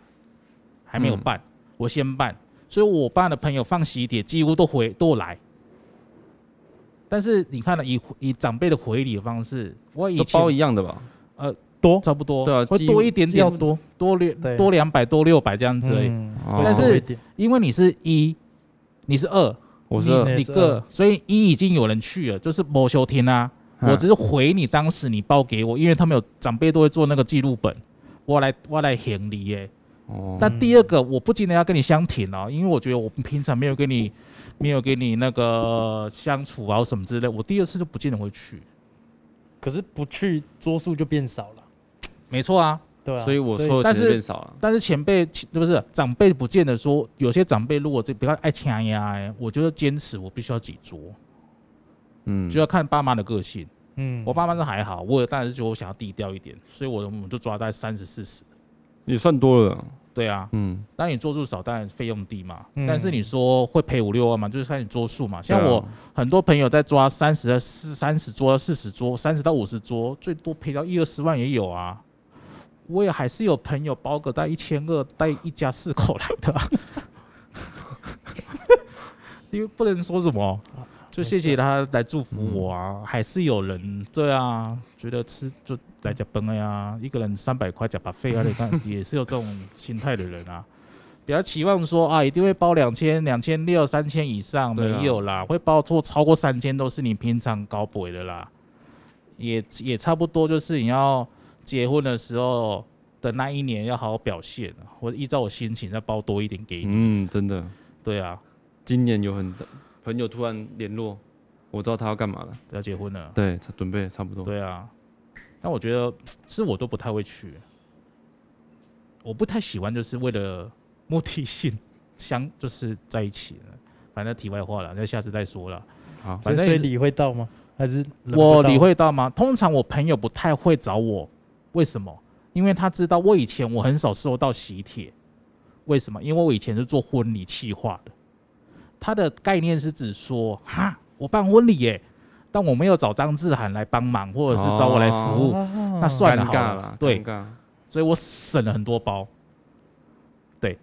还没有嗯办，我先办，所以我爸的朋友放喜帖几乎都回都来。但是你看了以以长辈的回礼的方式，我以前包一样的吧？呃多差不多，对啊会多一点点，要多，多六多两百多六百这样子而已。但是因为你是一，你是二，你我是你个，所以一已经有人去了，就是摩修天啊。嗯我只是回你当时你报给我，因为他们有长辈都会做那个记录本，我来我来行礼耶。哦，但第二个我不见得要跟你相挺哦，因为我觉得我平常没有跟你没有跟你那个相处啊什么之类，我第二次就不见得会去。可是不去桌数就变少了，没错啊，对啊，所以我收的钱但是变少了。但是前辈是不是长辈不见得说，有些长辈如果这比较爱掐呀，我觉得坚持我必须要几桌，嗯，就要看爸妈的个性。嗯，我爸妈是还好，我当然是觉得我想要低调一点，所以我我们就抓在三十四十。也算多了。对啊，嗯，当你桌数少，当然费用低嘛。嗯但是你说会赔五六万嘛，就是看你桌数嘛。像我很多朋友在抓三十到四三十桌、四十桌、三十到五十桌，最多赔到一二十万也有啊。我也还是有朋友包个带一千二，带一家四口来的啊、[LAUGHS] 因为不能说什么，就谢谢他来祝福我啊。还是有人对啊，觉得吃就来加崩了呀，一个人三百块加把费啊，你看也是有这种心态的人啊。[LAUGHS] 比较期望说啊，一定会包两千、两千六、三千以上，没有啦，会包错超过三千都是你平常高补的啦，也也差不多就是你要结婚的时候的那一年要好好表现，或者依照我心情再包多一点给你。嗯，真的，对啊，今年有很多朋友突然联络，我知道他要干嘛了。要结婚了，对，他准备差不多。对啊，但我觉得 [TSK] 是我都不太会去，我不太喜欢就是为了目的性相就是在一起了。反正题外话了，那下次再说了。好，反正所以礼会到吗？还是我理会到吗？通常我朋友不太会找我，为什么？因为他知道我以前我很少收到喜帖，为什么？因为我以前是做婚礼企划的，他的概念是指说，哈，我办婚礼耶，但我没有找张志涵来帮忙，或者是找我来服务，哦那算了好尴尬了，对。所以我省了很多包。对，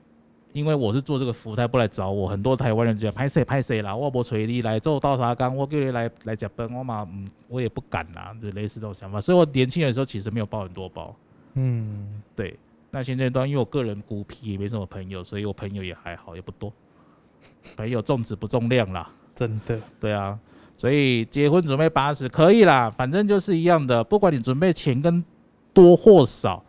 因为我是做这个服务，他不来找我，很多台湾人讲拍谁拍谁啦，我不随你来做倒沙缸，我叫你来来加班，我嘛嗯，我也不敢啦，就类似这种想法。所以我年轻的时候其实没有包很多包。嗯，对，那现阶段因为我个人孤僻，也没什么朋友，所以我朋友也还好，也不多。朋友重质不重量啦，真的，对啊，所以结婚准备八十可以啦，反正就是一样的，不管你准备钱跟多或少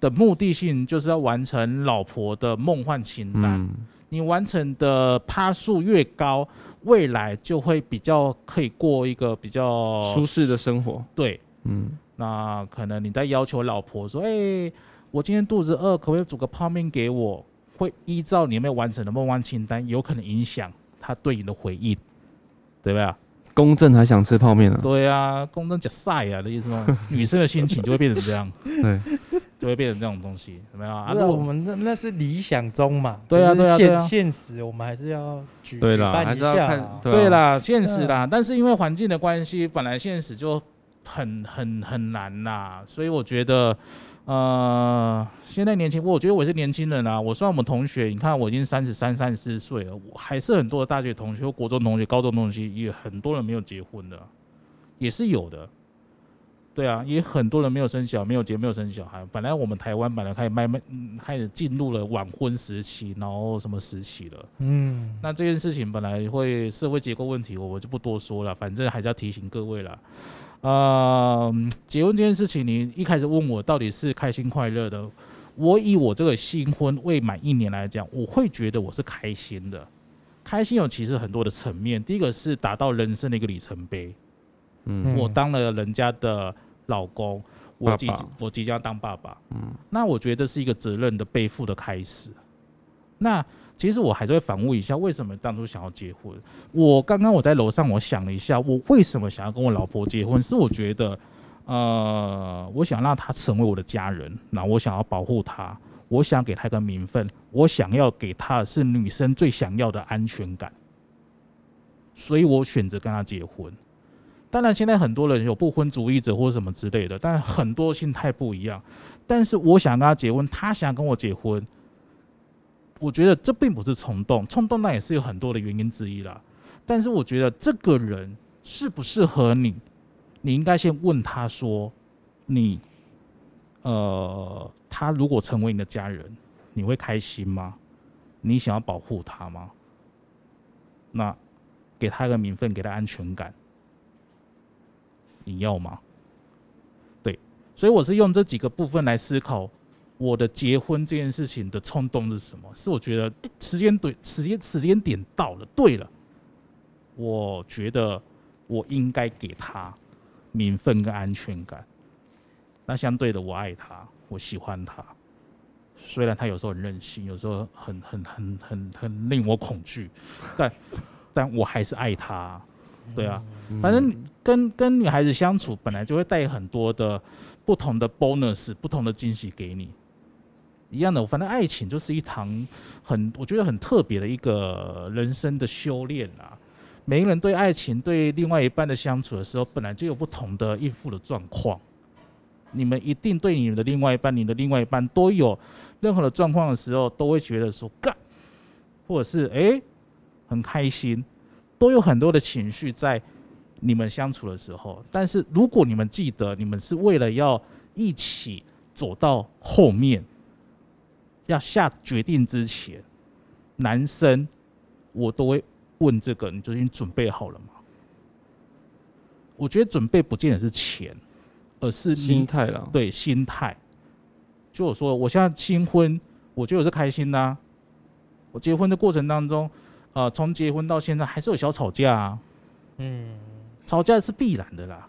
的目的性，就是要完成老婆的梦幻清单。你完成的趴数越高，未来就会比较可以过一个比较舒适的生活。对。嗯，那可能你在要求老婆说：“哎、我今天肚子饿，可不可以煮个泡面给我？”会依照你有没有完成的梦幻清单，有可能影响他对你的回应，对吧？公正还想吃泡面呢。对啊，公正假晒啊的意思吗？[LAUGHS] 女生的心情就会变成这样，对，[LAUGHS] 就会变成这种东西，有没有啊？那啊我们那那是理想中嘛，对啊对啊对啊现实我们还是要举对啦举办一还是要看下啊对啊对啦，现实啦，但是因为环境的关系，本来现实就很很很难啦，所以我觉得，呃，现在年轻，我觉得我是年轻人啊。我虽然我们同学，你看我已经三十三、三十四岁了，我还是很多的大学同学、国中同学、高中同学，也很多人没有结婚的，也是有的。对啊，也很多人没有生小，没有结，没有生小孩。本来我们台湾本来开始慢慢、嗯、开始进入了晚婚时期，然后什么时期了。嗯，那这件事情本来会社会结构问题，我我就不多说了，反正还是要提醒各位啦。呃，嗯结婚这件事情，你一开始问我到底是开心快乐的，我以我这个新婚未满一年来讲，我会觉得我是开心的。开心有其实很多的层面，第一个是达到人生的一个里程碑，嗯。我当了人家的老公，我即爸。爸我即将当爸爸，嗯。那我觉得是一个责任的背负的开始。那其实我还是会反问一下，为什么当初想要结婚？我刚刚我在楼上，我想了一下，我为什么想要跟我老婆结婚？是我觉得，呃，我想让她成为我的家人，那我想要保护她，我想给她一个名分，我想要给她是女生最想要的安全感，所以我选择跟她结婚。当然，现在很多人有不婚主义者或者什么之类的，但很多心态不一样。但是我想跟他结婚，他想跟我结婚，我觉得这并不是冲动，冲动那也是有很多的原因之一啦。但是我觉得这个人适不适合你，你应该先问他说，你，呃，他如果成为你的家人，你会开心吗？你想要保护他吗？那给他一个名分，给他安全感，你要吗？对，所以我是用这几个部分来思考我的结婚这件事情的冲动是什么？是我觉得时间对时间时间点到了，对了，我觉得我应该给他名分跟安全感。那相对的，我爱他，我喜欢他。虽然他有时候很任性，有时候很很很很很令我恐惧，但但我还是爱他。对啊，反正跟跟女孩子相处本来就会带很多的不同的 bonus、不同的惊喜给你。一样的，我反正爱情就是一堂很我觉得很特别的一个人生的修炼啊。每个人对爱情、对另外一半的相处的时候，本来就有不同的应付的状况。你们一定对你们的另外一半、你的另外一半都有任何的状况的时候，都会觉得说干，或者是哎很开心，都有很多的情绪在你们相处的时候。但是如果你们记得，你们是为了要一起走到后面，要下决定之前，男生我都会问这个：你最近准备好了吗？我觉得准备不见得是钱。而是心态了，对心态。就我说，我现在新婚，我觉得我是开心的。我结婚的过程当中，呃，从结婚到现在还是有小吵架啊。嗯，吵架是必然的啦。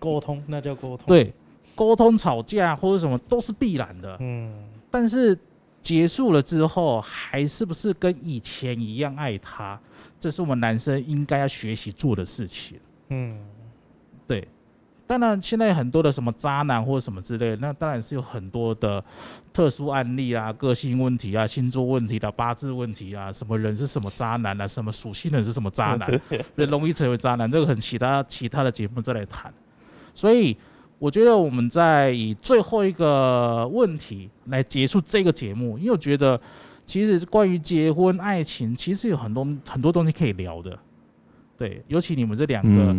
沟通那叫沟通。对，沟通吵架或者什么都是必然的。嗯，但是结束了之后，还是不是跟以前一样爱他？这是我们男生应该要学习做的事情。嗯，对。当然，现在很多的什么渣男或者什么之类，那当然是有很多的特殊案例啊，个性问题啊，星座问题的八字问题啊，什么人是什么渣男啊，什么属性人是什么渣男，容易成为渣男，这个很其他其他的节目再来谈。所以我觉得我们在以最后一个问题来结束这个节目，因为我觉得其实关于结婚爱情，其实有很多很多东西可以聊的。对，尤其你们这两个。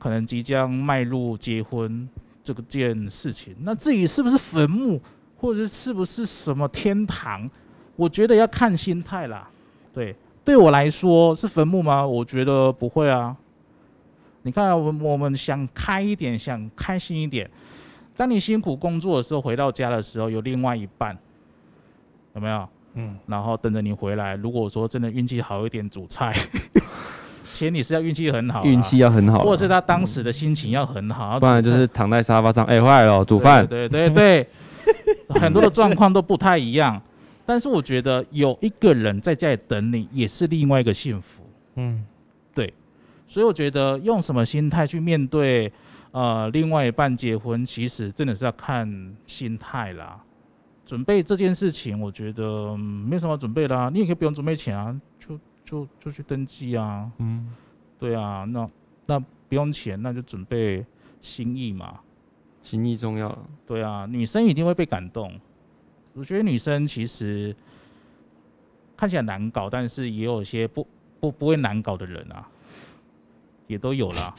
可能即将迈入结婚这个件事情，那至于是不是坟墓，或者是不是什么天堂，我觉得要看心态啦。对，对我来说是坟墓吗？我觉得不会啊。你看，我我们想开一点，想开心一点。当你辛苦工作的时候，回到家的时候，有另外一半，有没有？嗯。然后等着你回来。如果说真的运气好一点，煮菜。[LAUGHS] 前提是要运气很好，运气要很好，或者是他当时的心情要很好，不然就是躺在沙发上，哎，坏了，煮饭，对对对，[LAUGHS] 很多的状况都不太一样。但是我觉得有一个人在家里等你，也是另外一个幸福。嗯，对，所以我觉得用什么心态去面对呃另外一半结婚，其实真的是要看心态啦。准备这件事情，我觉得没什么准备啦，你也可以不用准备钱啊。就就就去登记啊，嗯，对啊，那那不用钱，那就准备心意嘛，心意重要。对啊，女生一定会被感动。我觉得女生其实看起来难搞，但是也有一些不不不会难搞的人啊，也都有啦。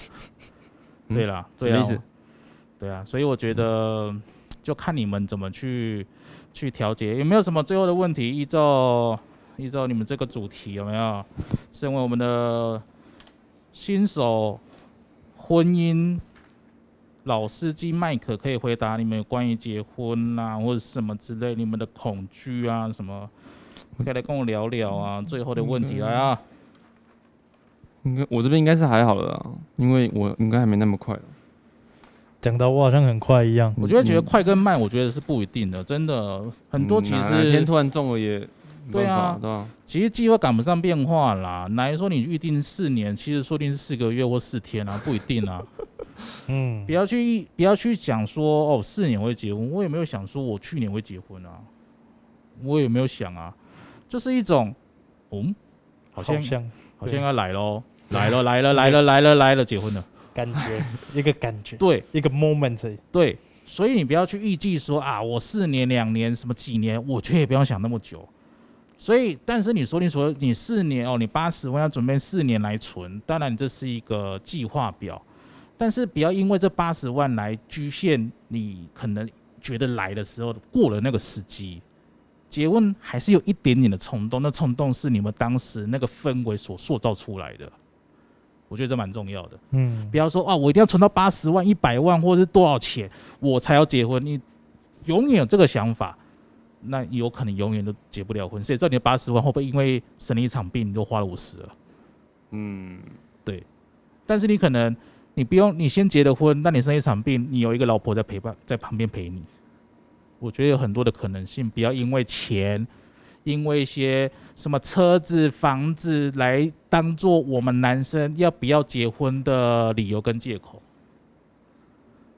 对啦，对啊，对啊，所以我觉得就看你们怎么去去调节。有没有什么最后的问题？依照。依照你们这个主题有没有？身为我们的新手婚姻老司机麦克，可以回答你们关于结婚啊或者什么之类你们的恐惧啊什么，可以来跟我聊聊啊。最后的问题来啊！应该我这边应该是还好了啦，因为我应该还没那么快。讲到我好像很快一样，我觉得觉得快跟慢，我觉得是不一定的，真的很多其实天突然中了也。对啊，其实计划赶不上变化啦。哪说你预定四年，其实说不定是四个月或四天啊，不一定啊。[LAUGHS] 嗯，不要去不要去讲说哦，四年会结婚，我也没有想说我去年会结婚啊，我也没有想啊，就是一种，嗯，好像好像要来喽，来了来了来了来了来了，结婚了，感觉 [LAUGHS] 一个感觉，对，一个 moment，对，所以你不要去预计说啊，我四年两年什么几年，我却也不要想那么久。所以，但是你说你说你四年哦，你八十万要准备四年来存，当然这是一个计划表，但是不要因为这八十万来局限你可能觉得来的时候过了那个时机。结婚还是有一点点的冲动，那冲动是你们当时那个氛围所塑造出来的，我觉得这蛮重要的。嗯不要说啊，我一定要存到八十万、一百万，或者是多少钱，我才要结婚。你永远有这个想法，那有可能永远都结不了婚。谁知道你的八十万会不会因为生了一场病，你都花了五十了？嗯，对但是你可能你不用，你先结了婚，那你生一场病，你有一个老婆在陪伴，在旁边陪你。我觉得有很多的可能性，不要因为钱，因为一些什么车子、房子来当做我们男生要不要结婚的理由跟借口。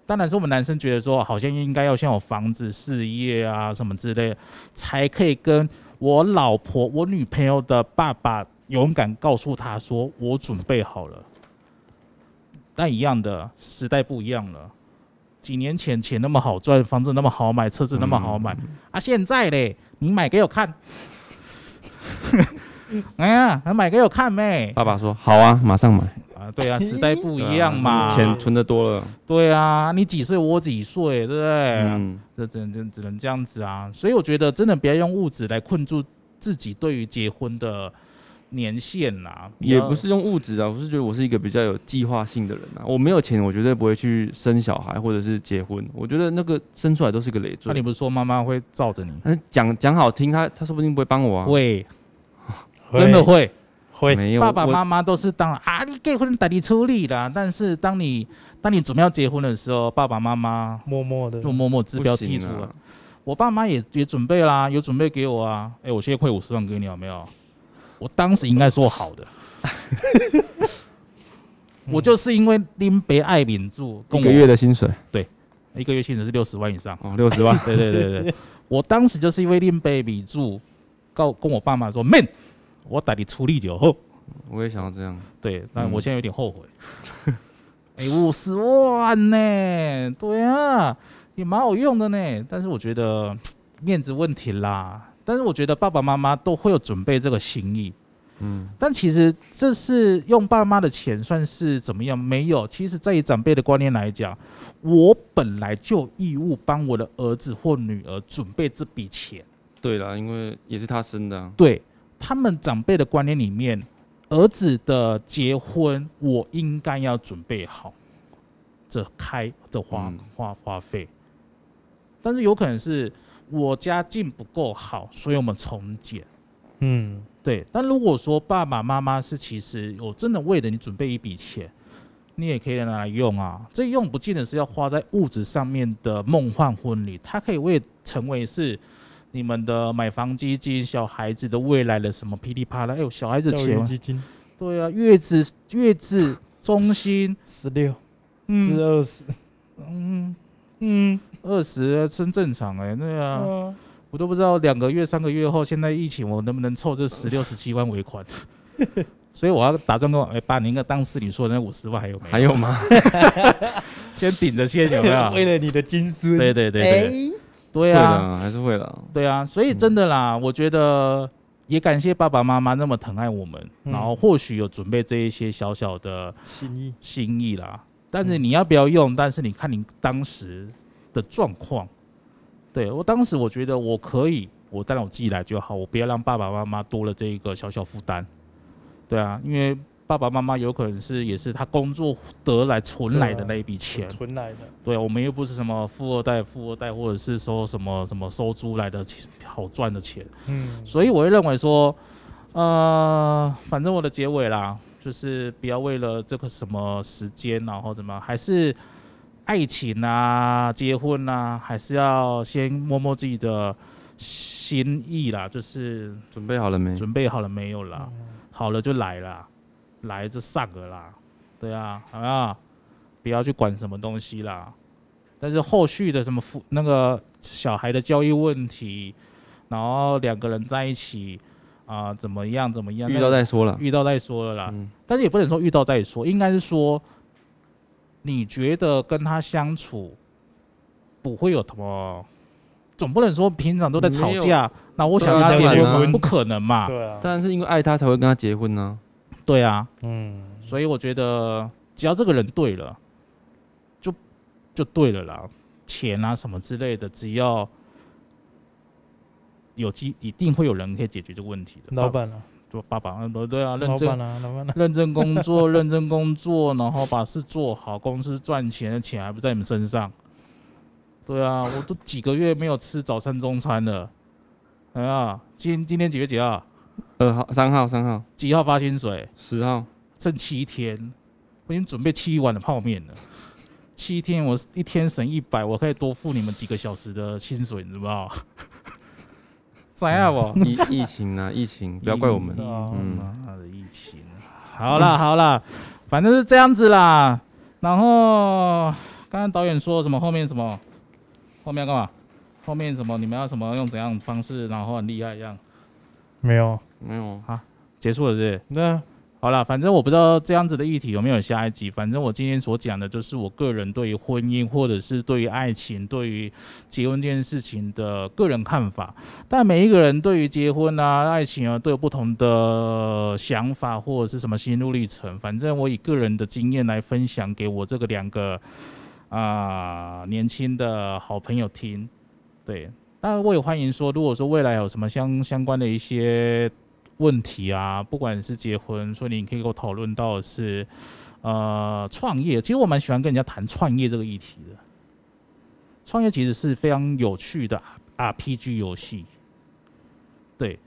当然是我们男生觉得说，好像应该要先有房子、事业啊什么之类，才可以跟我老婆、我女朋友的爸爸勇敢告诉他说，我准备好了。但一样的时代不一样了，几年前钱那么好赚，房子那么好买，车子那么好买、啊，现在嘞，你买给我看。[LAUGHS] 哎呀，买给我看没？爸爸说好啊，马上买。啊，对啊，时代不一样嘛。钱存的多了，对啊，你几岁我几岁，对不对？嗯，这只能只只能这样子啊。所以我觉得真的不要用物质来困住自己对于结婚的年限啦。要也不是用物质啊，我是觉得我是一个比较有计划性的人啊。我没有钱，我绝对不会去生小孩或者是结婚。我觉得那个生出来都是个累赘那你。不是说妈妈会罩着你？但是讲讲好听，他他说不定不会帮我啊。会，真的会。会没有爸爸妈妈都是当啊，你结婚带你处理啦。但是当你当你准备要结婚的时候，爸爸妈妈默默的就默默指标剔除了。啊我爸妈也也准备啦，有准备给我啊。哎、我现在汇五十万给你，有没有？我当时应该说好的。[LAUGHS] 我就是因为拎北爱民住，一个月的薪水对一个月薪水是六十万以上。哦，六十万。[LAUGHS] 对对对对，我当时就是因为拎北米住，告跟我爸妈说，man，我带你出力就好。我也想要这样。对，但嗯我现在有点后悔。[LAUGHS] 哎、五十万呢？对啊，也蛮好用的呢。但是我觉得面子问题啦。但是我觉得爸爸妈妈都会有准备这个心意。嗯，但其实这是用爸妈的钱算是怎么样？没有，其实在于长辈的观念来讲，我本来就义务帮我的儿子或女儿准备这笔钱。对啦，因为也是他生的啊。对他们长辈的观念里面，儿子的结婚我应该要准备好这开这花嗯花花费，但是有可能是我家境不够好，所以我们从简。嗯，对，但如果说爸爸妈妈是其实有真的为了你准备一笔钱，你也可以拿来用啊。这用不见得是要花在物质上面的梦幻婚礼，它可以为成为是你们的买房基金、小孩子的未来的什么噼里啪啦。哎呦，小孩子钱，基金。对啊，月子月子。中心，十六至嗯二十，嗯，嗯，二十真正常哎、对啊。啊我都不知道两个月、三个月后，现在疫情我能不能凑这十六、十七万尾款？[LAUGHS] 所以我要打算跟我哎爸，你应该当时你说的那五十万还有没有？还有吗？[LAUGHS] 先顶着先有没有？[LAUGHS] 为了你的金孙，对对对对对啊，还是会了。对啊，所以真的啦，我觉得也感谢爸爸妈妈那么疼爱我们，嗯然后或许有准备这一些小小的心意，心意啦。但是你要不要用？但是你看你当时的状况，对我当时我觉得我可以，我当然我自己来就好，我不要让爸爸妈妈多了这一个小小负担。对啊，因为爸爸妈妈有可能是也是他工作得来存来的那一笔钱。存来的，对，我们又不是什么富二代、富二代，或者是说什么什么收租来的钱好赚的钱，嗯，所以我会认为说，呃，反正我的结尾啦，就是不要为了这个什么时间，然后怎么，还是爱情啊、结婚啊，还是要先摸摸自己的心意啦，就是准备好了没？准备好了没有啦？嗯好了就来啦，来就上了啦，对啊，好不好？不要去管什么东西啦。但是后续的什么父那个小孩的教育问题，然后两个人在一起啊、怎么样怎么样？遇到再说了。遇到再说了啦。嗯，但是也不能说遇到再说，应该是说，你觉得跟他相处不会有什么总不能说平常都在吵架，那我想跟他结婚，不可能嘛？对啊，当然是因为爱他才会跟他结婚呢、对啊，嗯，所以我觉得只要这个人对了，就就对了啦。钱啊什么之类的，只要有机，一定会有人可以解决这个问题的。老板啊，就爸爸，嗯对啊，认老真板啊，老板啊，认真工作，[LAUGHS] 认真工作，然后把事做好，公司赚钱的钱还不在你们身上。对啊，[LAUGHS] 我都几个月没有吃早餐、中餐了。哎呀，今今天几月几号？二号、三号、三号、几号发薪水？十号，剩七天，我已经准备七碗的泡面了。七天，我一天省一百，我可以多付你们几个小时的薪水，你知道吗？怎样不？疫疫情啊，[LAUGHS] 疫情，不要怪我们。啊嗯妈的疫情。好啦好啦，反正是这样子啦。然后刚刚导演说什么？后面什么？后面要干嘛？后面什么？你们要什么用怎样的方式？然后很厉害这样？没有，没有，结束了是不是？那好了，反正我不知道这样子的议题有没有下一集。反正我今天所讲的，就是我个人对于婚姻，或者是对于爱情、对于结婚这件事情的个人看法。但每一个人对于结婚啊、爱情啊，都有不同的想法，或者是什么心路历程。反正我以个人的经验来分享给我这个两个啊、年轻的好朋友听。对，当然我也欢迎说，如果说未来有什么相相关的一些问题啊，不管是结婚，所以你可以跟我讨论到是呃创业。其实我蛮喜欢跟人家谈创业这个议题的。创业其实是非常有趣的 RPG 游戏。对，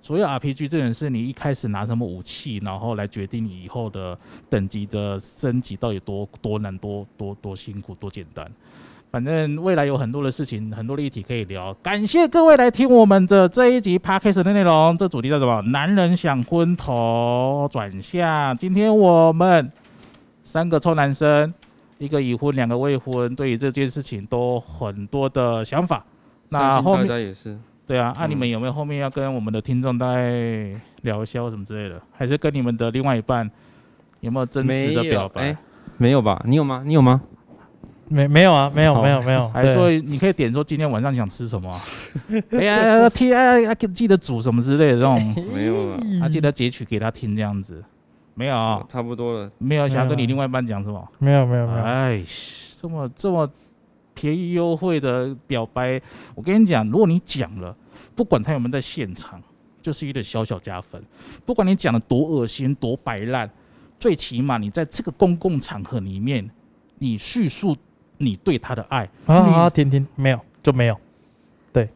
所谓 RPG 这件事，你一开始拿什么武器，然后来决定你以后的等级的升级到底多多难、多多多辛苦、多简单。反正未来有很多的事情，很多的议题可以聊。感谢各位来听我们的这一集 podcast 的内容。这主题叫什么？男人想昏头转向。今天我们三个臭男生，一个已婚，两个未婚，对于这件事情都很多的想法。那后面也是，对啊，那、嗯你们有没有后面要跟我们的听众大概聊一下或什么之类的？还是跟你们的另外一半有没有真实的表白？哎没有吧？你有吗？你有吗？没没有啊，没有没有没有，[LAUGHS] 还说你可以点说今天晚上想吃什么啊？[LAUGHS] 哎呀，听哎呀，记得煮什么之类的这种，没有了，啊，记得截取给他听这样子。没有啊，差不多了。没有想要跟你另外一半讲什么？没有没有没有，哎，这么这么便宜优惠的表白，我跟你讲，如果你讲了，不管他有没有在现场，就是一个小小加分。不管你讲的多恶心、多摆烂，最起码你在这个公共场合里面，你叙述你对他的爱。啊啊，停停，没有就没有，对。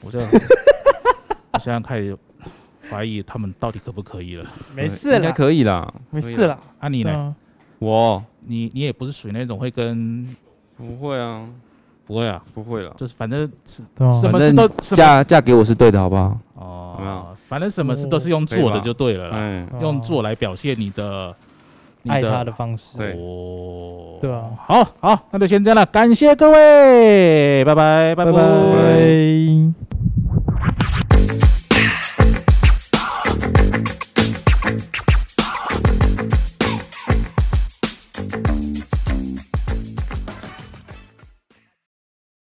我这，[LAUGHS] 我现在开始怀疑他们到底可不可以了。没事应该啦，可以啦。没事啦，啊，你呢？嗯。我？你你也不是属于那种会跟不会啊，不会啊，不会了。就是反正是对啊。什么事都什么嫁嫁给我是对的，好不好？有没哦有，反正什么事都是用做的就对了啦，嗯，用做来表现你的你爱他的方式，对。哦，对啊。好好，那就先这样了，感谢各位，拜拜，拜。拜拜。